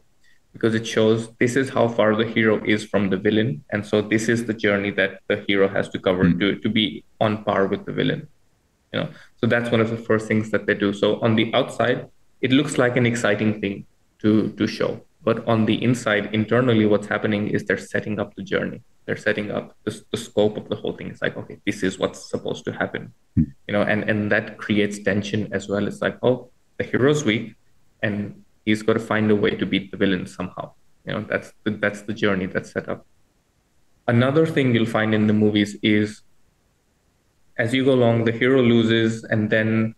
because it shows this is how far the hero is from the villain. And so this is the journey that the hero has to cover mm. to, to be on par with the villain you know. So that's one of the first things that they do. So on the outside it looks like an exciting thing to to show. But on the inside internally what's happening is they're setting up the journey they're setting up the, the scope of the whole thing. It's like okay this is what's supposed to happen. Hmm. you know and and that creates tension as well. It's like oh the hero's weak and he's got to find a way to beat the villain somehow. You know that's the, that's the journey that's set up. Another thing you'll find in the movies is as you go along the hero loses and then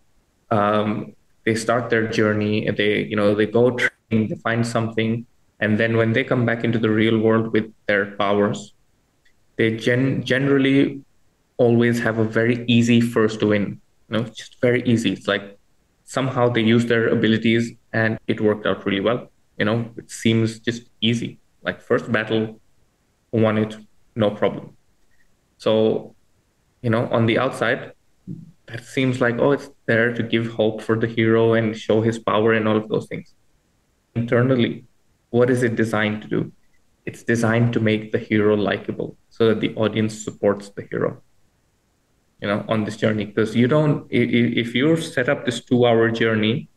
um, they start their journey and they you know they go train they find something. And then when they come back into the real world with their powers they gen- generally always have a very easy first win you know just very easy. It's like somehow they use their abilities and it worked out really well. You know it seems just easy. Like first battle won it no problem. So you know on the outside that seems like oh it's there to give hope for the hero and show his power and all of those things. Internally what is it designed to do it's designed to make the hero likable so that the audience supports the hero you know on this journey. Because you don't if you're set up this two hour journey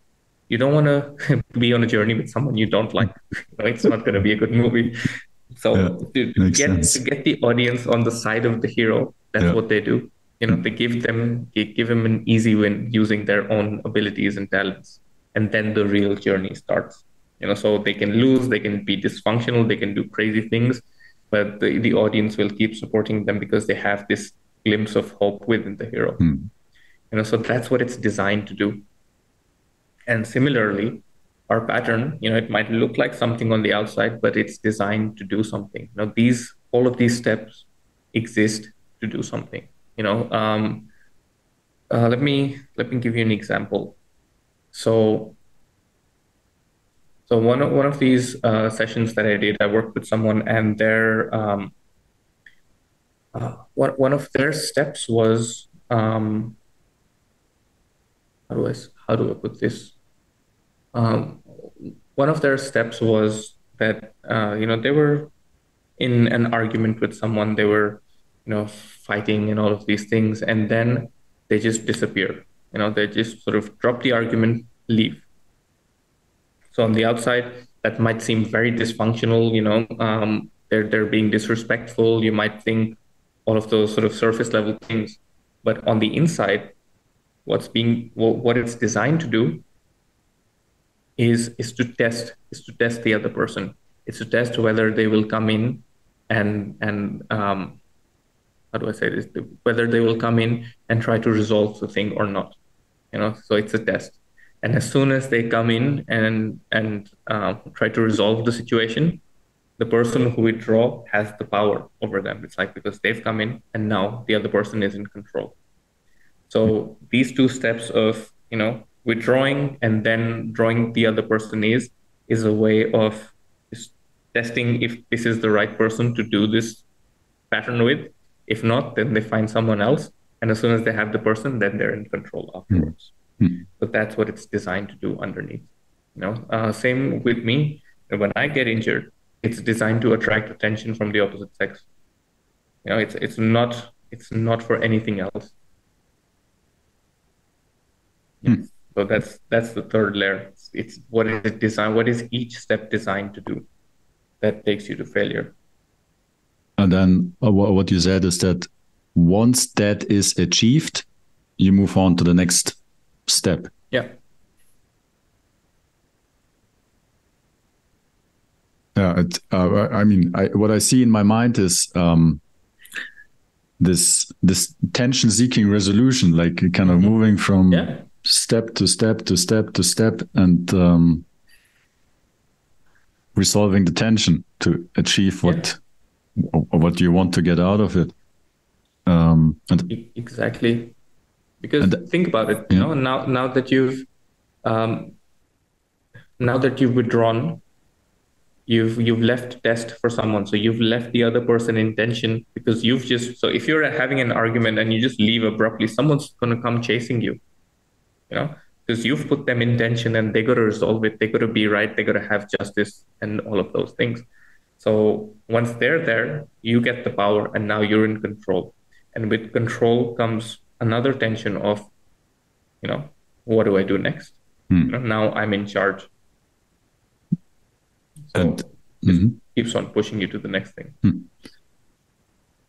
you don't want to be on a journey with someone you don't like it's not going to be a good movie. So yeah, to, get to get the audience on the side of the hero that's yeah. what they do. You know they give them give them an easy win using their own abilities and talents. And then the real journey starts you know so they can lose they can be dysfunctional they can do crazy things but the, the audience will keep supporting them because they have this glimpse of hope within the hero. Hmm. you know so that's what it's designed to do. And similarly our pattern you know it might look like something on the outside but it's designed to do something. You now these all of these steps exist to do something. You know um, uh, let me let me give you an example. So so one of one of these uh, sessions that I did, I worked with someone, and their um, uh, one one of their steps was um, how do I how do I put this? um, one of their steps was that uh, you know they were in an argument with someone they were you know fighting and all of these things and then they just disappear you know they just sort of drop the argument leave so on the outside that might seem very dysfunctional you know um, they're they're being disrespectful you might think all of those sort of surface level things but on the inside what's being what it's designed to do is is to test is to test the other person it's to test whether they will come in and and um, how do I say this? Whether they will come in and try to resolve the thing or not. You know, so it's a test. And as soon as they come in and and uh, try to resolve the situation, the person who withdraw has the power over them. It's like because they've come in and now the other person is in control. So these two steps of you know withdrawing and then drawing the other person is is a way of testing if this is the right person to do this pattern with. If not, then they find someone else. And as soon as they have the person, then they're in control afterwards. Mm-hmm. So that's what it's designed to do underneath. You know, uh, same with me. When I get injured, it's designed to attract attention from the opposite sex. You know, it's it's not it's not for anything else. Mm. So that's that's the third layer. It's, it's what is it designed? What is each step designed to do? that takes you to failure. And then uh, what you said is that once that is achieved, you move on to the next step. Yeah. Yeah, it, uh, I mean, I, what I see in my mind is um, this this tension-seeking resolution, like kind of mm-hmm. moving from yeah. step to step to step to step, and um, resolving the tension to achieve what yeah. what you want to get out of it. Um, and exactly, because and, think about it. Yeah. You know, now now that you've um, now that you've withdrawn, you've you've left test for someone. So you've left the other person in tension because you've just. So if you're having an argument and you just leave abruptly, someone's going to come chasing you. You know because you've put them in tension and they got to resolve it. They got to be right. They got to have justice and all of those things. So once they're there, you get the power and now you're in control. And with control comes another tension of, you know, what do I do next? Hmm. You know, now I'm in charge. So and mm-hmm. keeps on pushing you to the next thing. Hmm.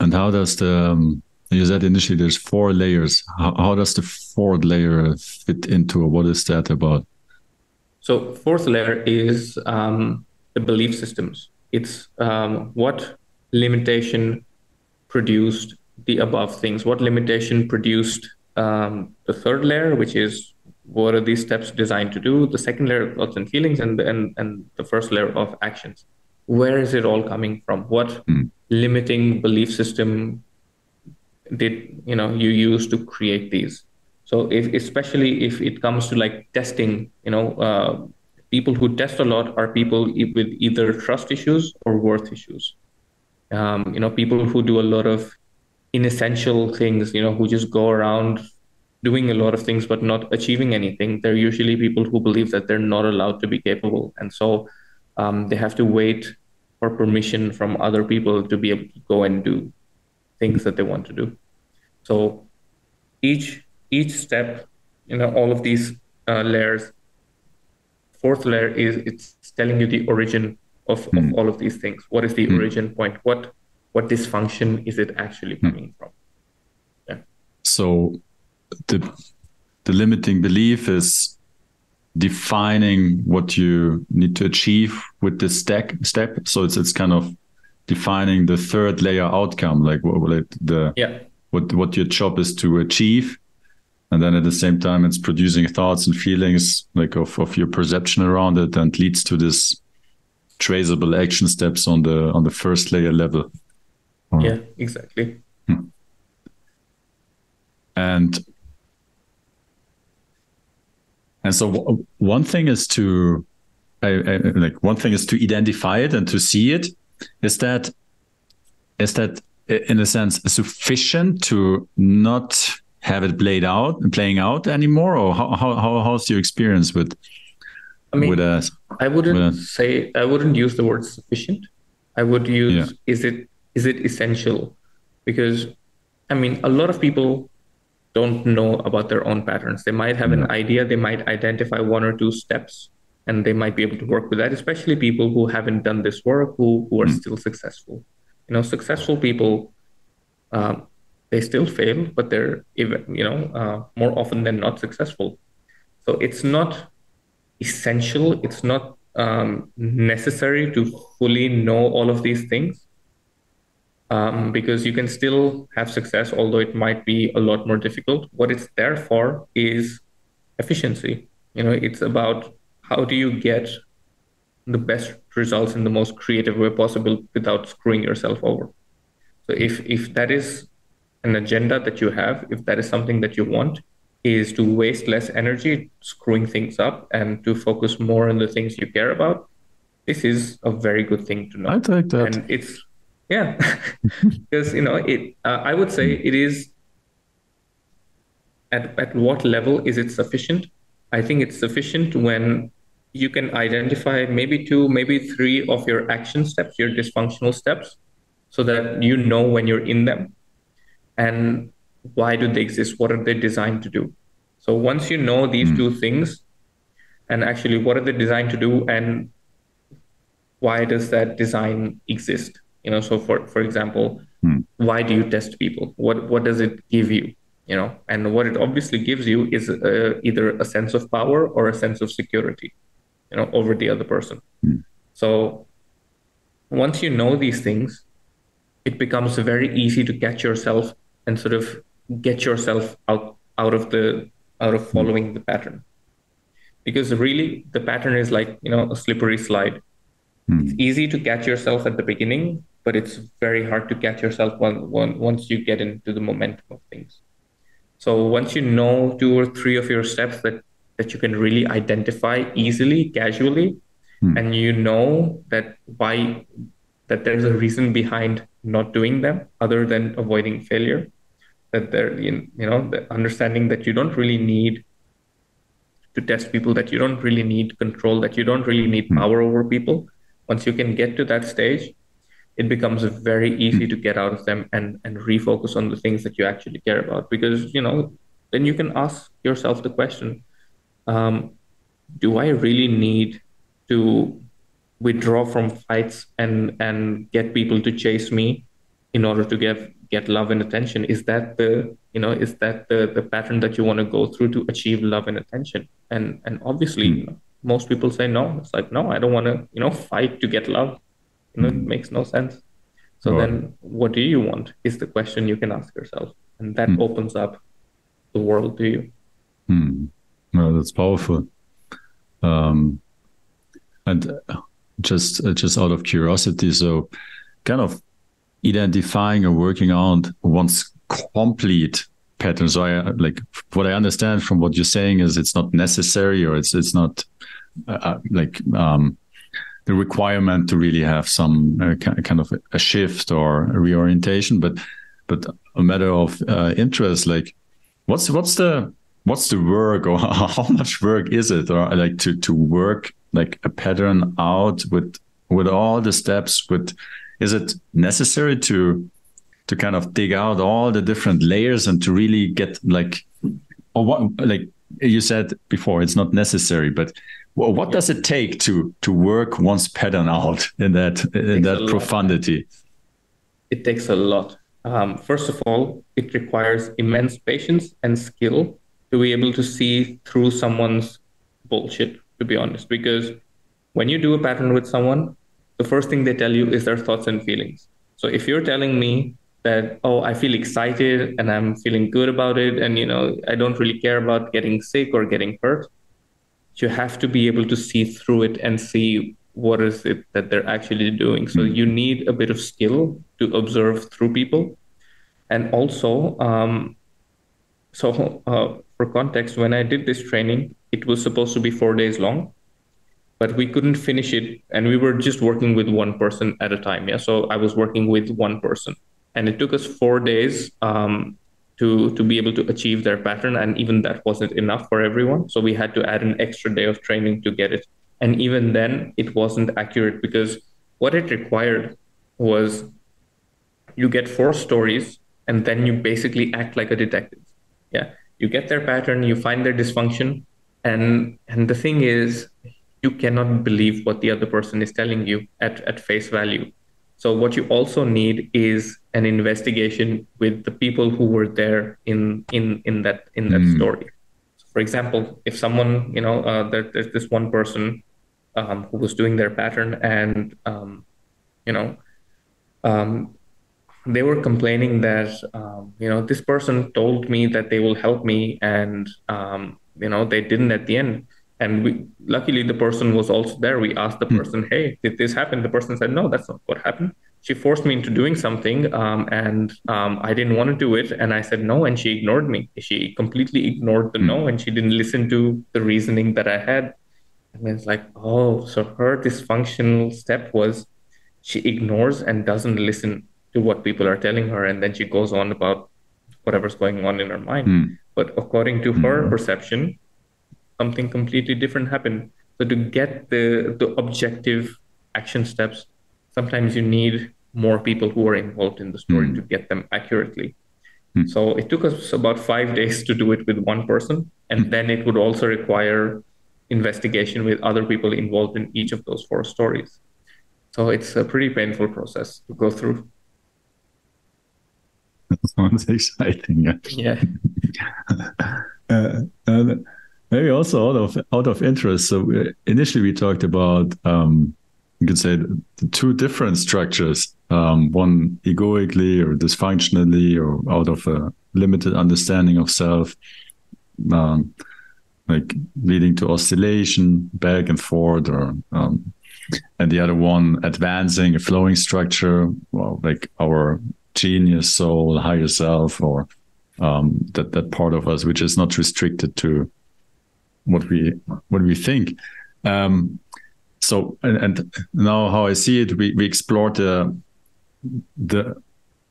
And how does the um, you said initially there's four layers. How, how does the fourth layer fit into What is that about? So fourth layer is um, the belief systems. It's um, what limitation produced the above things. What limitation produced um, the third layer, which is what are these steps designed to do? The second layer of thoughts and feelings, and and and the first layer of actions. Where is it all coming from? What mm. limiting belief system did you know you use to create these so if especially if it comes to like testing you know uh, people who test a lot are people with either trust issues or worth issues um, you know people who do a lot of inessential things you know who just go around doing a lot of things but not achieving anything they're usually people who believe that they're not allowed to be capable and so um, they have to wait for permission from other people to be able to go and do things that they want to do. So each each step, you know, all of these uh, layers. Fourth layer is it's telling you the origin of, mm. of hmm. all of these things. What is the mm. origin point? What what dysfunction is it actually hmm. coming mm. from? Yeah. So the the limiting belief is defining what you need to achieve with this stack step. So it's it's kind of defining the third layer outcome, like what like the yeah. what what your job is to achieve, and then at the same time it's producing thoughts and feelings like of of your perception around it, and leads to this traceable action steps on the on the first layer level. Yeah, exactly. Hmm. And and so one thing is to I, I, like one thing is to identify it and to see it is that is that in a sense sufficient to not have it played out playing out anymore or how, how how's your experience with I mean, with a I wouldn't with a- say I wouldn't use the word sufficient. I would use Yeah. is it is it essential? Because I mean, a lot of people don't know about their own patterns. They might have an idea, they might identify one or two steps, and they might be able to work with that. Especially people who haven't done this work, who who are still successful. You know, successful people, um, they still fail, but they're even you know uh, more often than not successful. So it's not essential. It's not um, necessary to fully know all of these things um, because you can still have success, although it might be a lot more difficult. What it's there for is efficiency. You know, it's about how do you get the best results in the most creative way possible without screwing yourself over. So if if that is an agenda that you have, if that is something that you want, is to waste less energy screwing things up and to focus more on the things you care about, this is a very good thing to know. I take that. And it's yeah, because you know it. Uh, I would say it is. At at what level is it sufficient? I think it's sufficient when you can identify maybe two, maybe three of your action steps, your dysfunctional steps, so that you know when you're in them and why do they exist what are they designed to do so once you know these two things and actually what are they designed to do and why does that design exist you know so for for example hmm. why do you test people? What what does it give you you know? And what it obviously gives you is uh, either a sense of power or a sense of security you know over the other person. Hmm. So once you know these things it becomes very easy to catch yourself and sort of get yourself out out of the out of hmm. following the pattern. Because really the pattern is like you know a slippery slide. It's easy to catch yourself at the beginning but it's very hard to catch yourself when, when, once you get into the momentum of things. So once you know two or three of your steps that that you can really identify easily casually hmm. and you know that why that there's a reason behind not doing them other than avoiding failure that there you know the understanding that you don't really need to test people that you don't really need control that you don't really need hmm. power over people. Once you can get to that stage it becomes very easy to get out of them and and refocus on the things that you actually care about. Because you know then you can ask yourself the question um, do i really need to withdraw from fights and and get people to chase me in order to get get love and attention? Is that the you know is that the the pattern that you want to go through to achieve love and attention? And and obviously know, most people say no. It's like no i don't want to you know fight to get love you know it makes no sense so Right. then what do you want is the question you can ask yourself and that opens up the world to you Hmm. No, that's powerful. Um, and uh, just uh, just out of curiosity, so kind of identifying and working out one's complete pattern. So I uh, like what I understand from what you're saying is it's not necessary or it's it's not uh, uh, like um, the requirement to really have some uh, kind of a shift or a reorientation, but but a matter of uh, interest. Like, what's what's the what's the work or how much work is it or like to to work like a pattern out with with all the steps with is it necessary to to kind of dig out all the different layers and to really get like or what like you said before it's not necessary but well, what does it take to to work one's pattern out in that in that profundity it takes a lot. Um, first of all, it requires immense patience and skill to be able to see through someone's bullshit, to be honest. Because when you do a pattern with someone, the first thing they tell you is their thoughts and feelings. So if you're telling me that, oh, I feel excited and I'm feeling good about it, and you know, I don't really care about getting sick or getting hurt, you have to be able to see through it and see what is it that they're actually doing. So you need a bit of skill to observe through people, and also, um, so uh, for context, when I did this training, it was supposed to be four days long, but we couldn't finish it, and we were just working with one person at a time. Yeah, so I was working with one person, and it took us four days um, to to be able to achieve their pattern, and even that wasn't enough for everyone. So we had to add an extra day of training to get it And even then, it wasn't accurate because what it required was you get four stories and then you basically act like a detective. Yeah. You get their pattern, you find their dysfunction. And and the thing is, you cannot believe what the other person is telling you at, at face value. So what you also need is an investigation with the people who were there in in in that in that mm. story. So for example, if someone you know uh, there, there's this one person um, who was doing their pattern and um, you know um, they were complaining that um, you know this person told me that they will help me and um, you know they didn't at the end and we luckily the person was also there we asked the hmm. person hey did this happen the person said no that's not what happened she forced me into doing something um, and um, i didn't want to do it and i said no and she ignored me she completely ignored the mm. no and she didn't listen to the reasoning that i had and it's like oh so her dysfunctional step was she ignores and doesn't listen to what people are telling her and then she goes on about whatever's going on in her mind mm. but according to mm. her perception something completely different happened. So to get the the objective action steps, sometimes you need more people who are involved in the story mm. to get them accurately. Mm. So it took us about five days to do it with one person, and mm. then it would also require investigation with other people involved in each of those four stories. So it's a pretty painful process to go through. That Sounds exciting. Yeah. uh, uh, Maybe also out of out of interest. So initially we talked about um, you could say two different structures. Um, one egoically or dysfunctionally or out of a limited understanding of self, um, like leading to oscillation back and forth, or um, and the other one advancing a flowing structure, well, like our genius soul, higher self, or um, that that part of us which is not restricted to what we what we think. Um, so and, and, now how I see it, we, we explored the the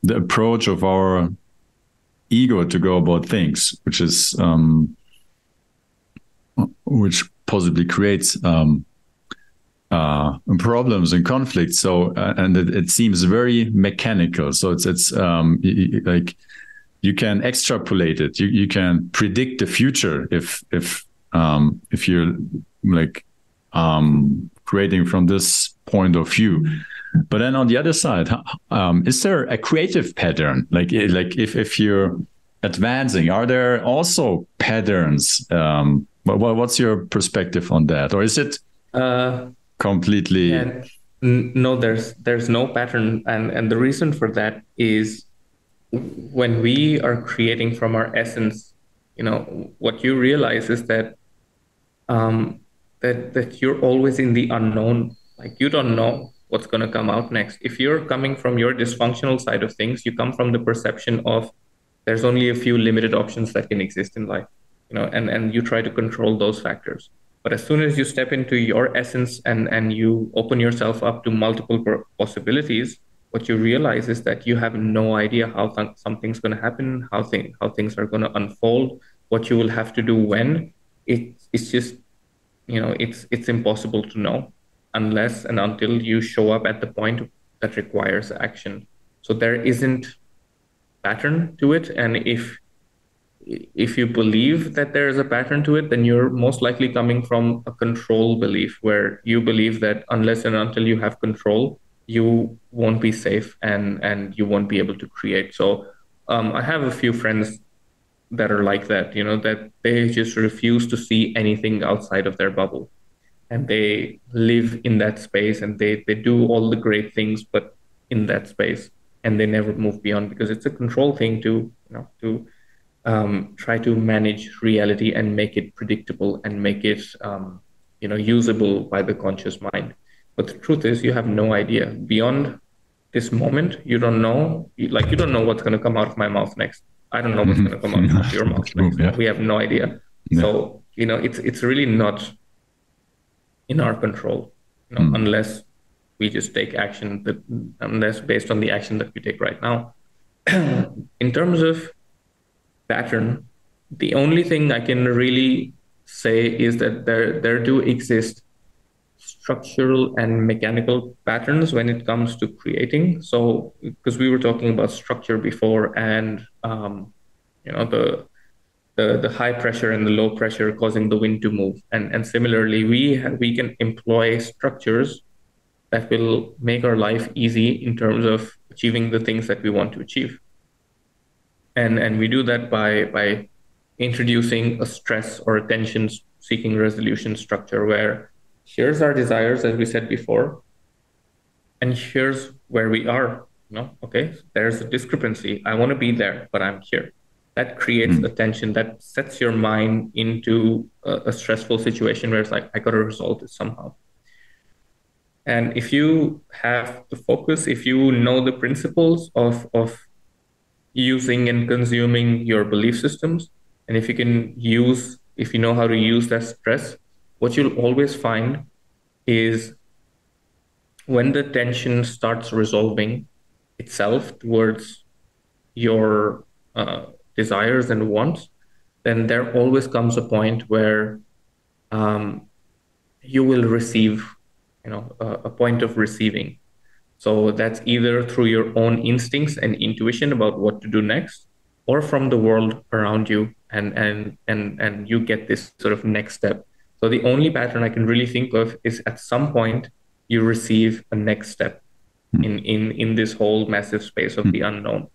the approach of our ego to go about things, which is um, which possibly creates um, uh, problems and conflicts. So uh, and it, it, seems very mechanical. So it's it's um, like you can extrapolate it. You you can predict the future if if um, if you're like um, creating from this point of view. But then on the other side, um, is there a creative pattern? Like like if if you're advancing, are there also patterns? Um, well, what's your perspective on that, or is it uh, completely? Yeah. No, there's there's no pattern, and and the reason for that is when we are creating from our essence, you know, what you realize is that um, that that you're always in the unknown. Like you don't know what's going to come out next. If you're coming from your dysfunctional side of things, you come from the perception of there's only a few limited options that can exist in life, you know, and and you try to control those factors. But as soon as you step into your essence and and you open yourself up to multiple possibilities, what you realize is that you have no idea how th- something's going to happen, how thing how things are going to unfold, what you will have to do when. It it's just you know it's it's impossible to know unless and until you show up at the point that requires action. So there isn't pattern to it and if if you believe that there is a pattern to it then you're most likely coming from a control belief where you believe that unless and until you have control you won't be safe and and you won't be able to create. So um, i have a few friends that are like that you know that they just refuse to see anything outside of their bubble. And they live in that space and they they do all the great things but in that space. And they never move beyond because it's a control thing to you know to um, try to manage reality and make it predictable and make it um, you know usable by the conscious mind. But the truth is you have no idea. Beyond this moment you don't know like you don't know what's going to come out of my mouth next I don't know what's going to come out of your mouth. Yeah. We have no idea. Yeah. So you know, it's it's really not in our control, you know, mm. unless we just take action that unless based on the action that we take right now. in terms of pattern, the only thing I can really say is that there there do exist structural and mechanical patterns when it comes to creating. So, because we were talking about structure before, and um, you know the the the high pressure and the low pressure causing the wind to move, and and similarly, we we can employ structures that will make our life easy in terms of achieving the things that we want to achieve. And and we do that by by introducing a stress or a tension seeking resolution structure where here's our desires as we said before and here's where we are you know okay? There's a discrepancy. I want to be there but i'm here. That creates mm. a tension that sets your mind into a, a stressful situation where it's like i got to resolve it somehow. And if you have the focus if you know the principles of of using and consuming your belief systems and if you can use if you know how to use that stress, what you'll always find is when the tension starts resolving itself towards your uh, desires and wants, then there always comes a point where um, you will receive, you know, a, a point of receiving. So that's either through your own instincts and intuition about what to do next, or from the world around you and and and and you get this sort of next step so the only pattern i can really think of is at some point you receive a next step mm. in in in this whole massive space of mm. the unknown.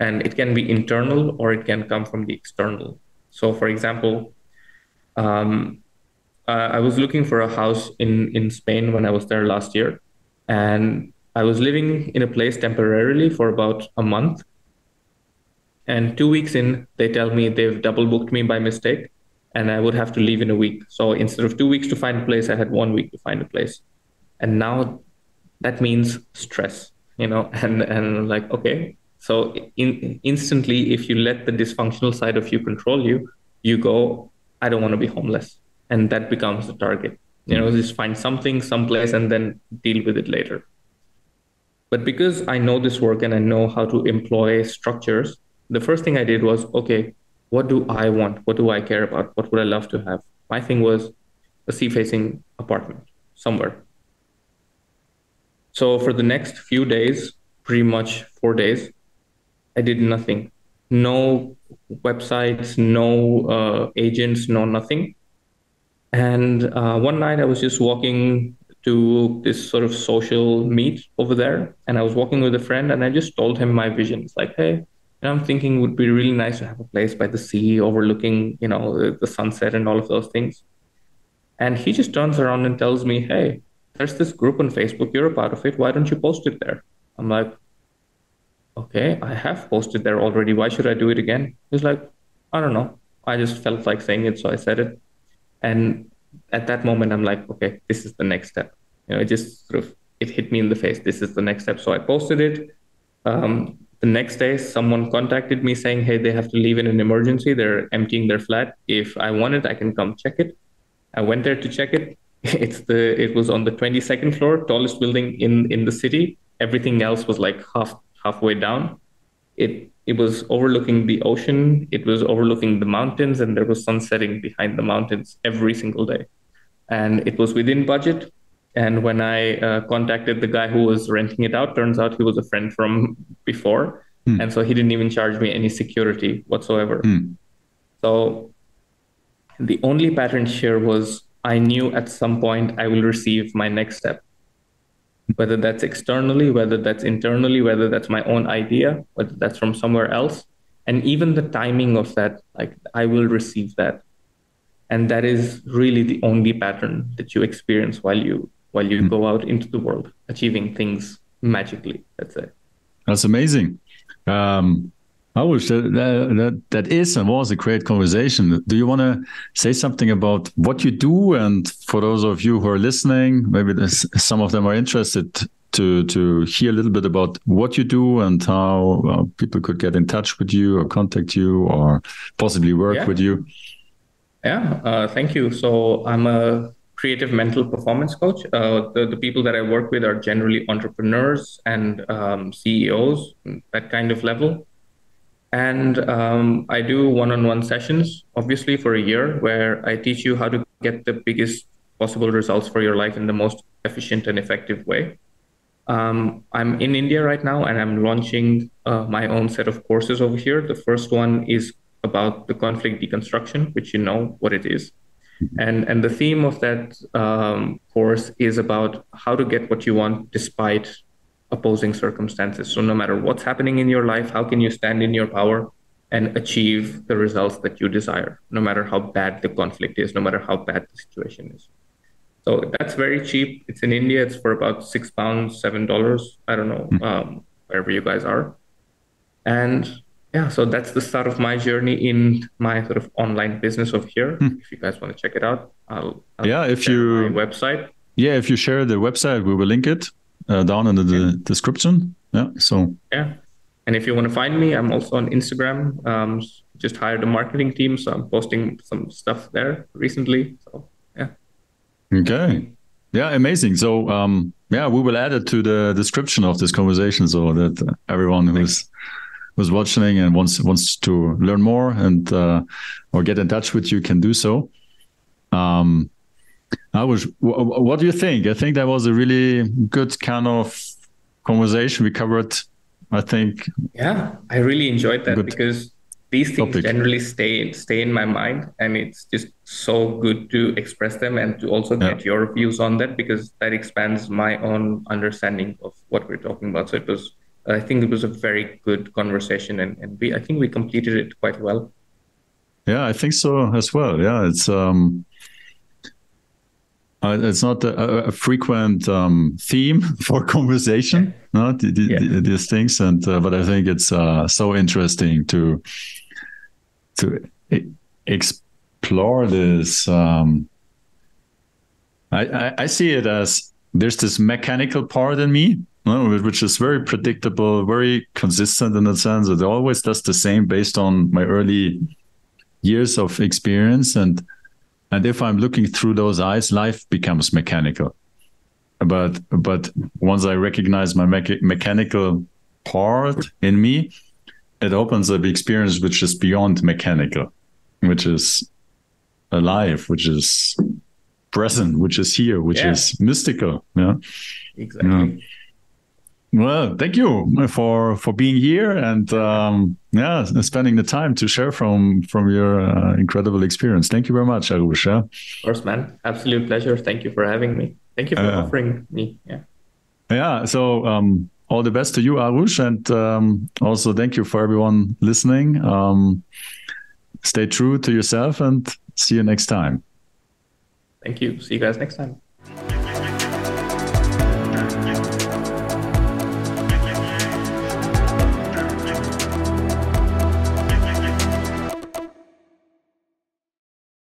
And it can be internal or it can come from the external. So for example um, uh, i was looking for a house in in spain when i was there last year. And i was living in a place temporarily for about a month. And two weeks in, they tell me they've double booked me by mistake and I would have to leave in a week. So instead of two weeks to find a place, I had one week to find a place. And now that means stress, you know, and, and like, okay. So in, instantly, if you let the dysfunctional side of you control you, you go, I don't want to be homeless. And that becomes the target. You know, just find something, someplace, and then deal with it later. But because I know this work and I know how to employ structures, the first thing I did was, okay, what do I want? What do I care about? What would I love to have? My thing was a sea facing apartment somewhere. So for the next few days, pretty much four days, I did nothing. No websites, no uh, agents, no nothing. And uh, one night I was just walking to this sort of social meet over there, and I was walking with a friend, and I just told him my vision. It's like, hey, and I'm thinking would be really nice to have a place by the sea overlooking, you know, the sunset and all of those things. And he just turns around and tells me, Hey, there's this group on Facebook. You're a part of it. Why don't you post it there? I'm like, Okay, I have posted there already. Why should I do it again? He's like, I don't know. I just felt like saying it, so I said it. And at that moment, I'm like, okay, this is the next step. You know, it just sort of it hit me in the face. This is the next step. So I posted it. Um, the next day someone contacted me saying hey they have to leave in an emergency. They're emptying their flat. If i want it i can come check it. I went there to check it. It's the it was on the 22nd floor tallest building in in the city. Everything else was like half halfway down. It it was overlooking the ocean. It was overlooking the mountains and there was sun setting behind the mountains every single day. And it was within budget and when I uh, contacted the guy who was renting it out, turns out he was a friend from before. Mm. And so he didn't even charge me any security whatsoever. Mm. So the only pattern here was I knew at some point I will receive my next step. Whether that's externally, whether that's internally, whether that's my own idea, whether that's from somewhere else. And even the timing of that, like I will receive that. And that is really the only pattern that you experience while you while you mm. go out into the world achieving things magically. That's it. That's amazing. Um, I wish that, that that is and was a great conversation. Do you want to say something about what you do? And for those of you who are listening, maybe some of them are interested to to hear a little bit about what you do and how uh, people could get in touch with you or contact you or possibly work yeah. with you. Yeah, uh, thank you. So I'm a creative mental performance coach. Uh, the, the people that I work with are generally entrepreneurs and um, CEOs, that kind of level. And um, I do one on one sessions, obviously, for a year, where I teach you how to get the biggest possible results for your life in the most efficient and effective way. Um, I'm in India right now and I'm launching uh, my own set of courses over here. The first one is about the conflict deconstruction, which you know what it is. And, and the theme of that um, course is about how to get what you want despite opposing circumstances. So, no matter what's happening in your life, how can you stand in your power and achieve the results that you desire, no matter how bad the conflict is, no matter how bad the situation is. So that's very cheap. It's in India. It's for about six pounds, seven dollars. I don't know, hmm. um, wherever you guys are. And yeah, so that's the start of my journey in my sort of online business over here. Hmm. If you guys want to check it out, I'll, I'll yeah, if you website. Yeah, if you share the website, we will link it uh, down in the yeah. description. Yeah. So yeah, and if you want to find me, I'm also on Instagram. Um, just hired a marketing team, so I'm posting some stuff there recently. So yeah. Okay. Yeah, amazing. So, um, yeah, we will add it to the description of this conversation so that everyone who's who's watching and wants wants to learn more and uh, or get in touch with you can do so. Um, I was. What do you think? I think that was a really good kind of conversation. We covered. I think. Yeah, I really enjoyed that because these things topic. generally stay stay in my mind, and it's just so good to express them and to also get yeah. your views on that because that expands my own understanding of what we're talking about. So it was. I think it was a very good conversation, and, and we I think we completed it quite well. Yeah, I think so as well. Yeah, it's um uh, it's not a, a frequent um, theme for conversation, yeah. no, the, the, yeah. these things, and uh, but I think it's uh, so interesting to to explore this. Um, I, I, I see it as there's this mechanical part in me, which is very predictable, very consistent in the sense that it always does the same based on my early years of experience and and if i'm looking through those eyes life becomes mechanical but but once i recognize my mecha- mechanical part in me it opens up experience which is beyond mechanical which is alive which is present which is here which yeah. is mystical yeah exactly yeah. Well, thank you for for being here and um, yeah, spending the time to share from from your uh, incredible experience. Thank you very much, Arush. Yeah? Of course, man. Absolute pleasure. Thank you for having me. Thank you for uh, offering me. Yeah. Yeah. So um, all the best to you, Arush, and um, also thank you for everyone listening. Um, stay true to yourself, and see you next time. Thank you. See you guys next time.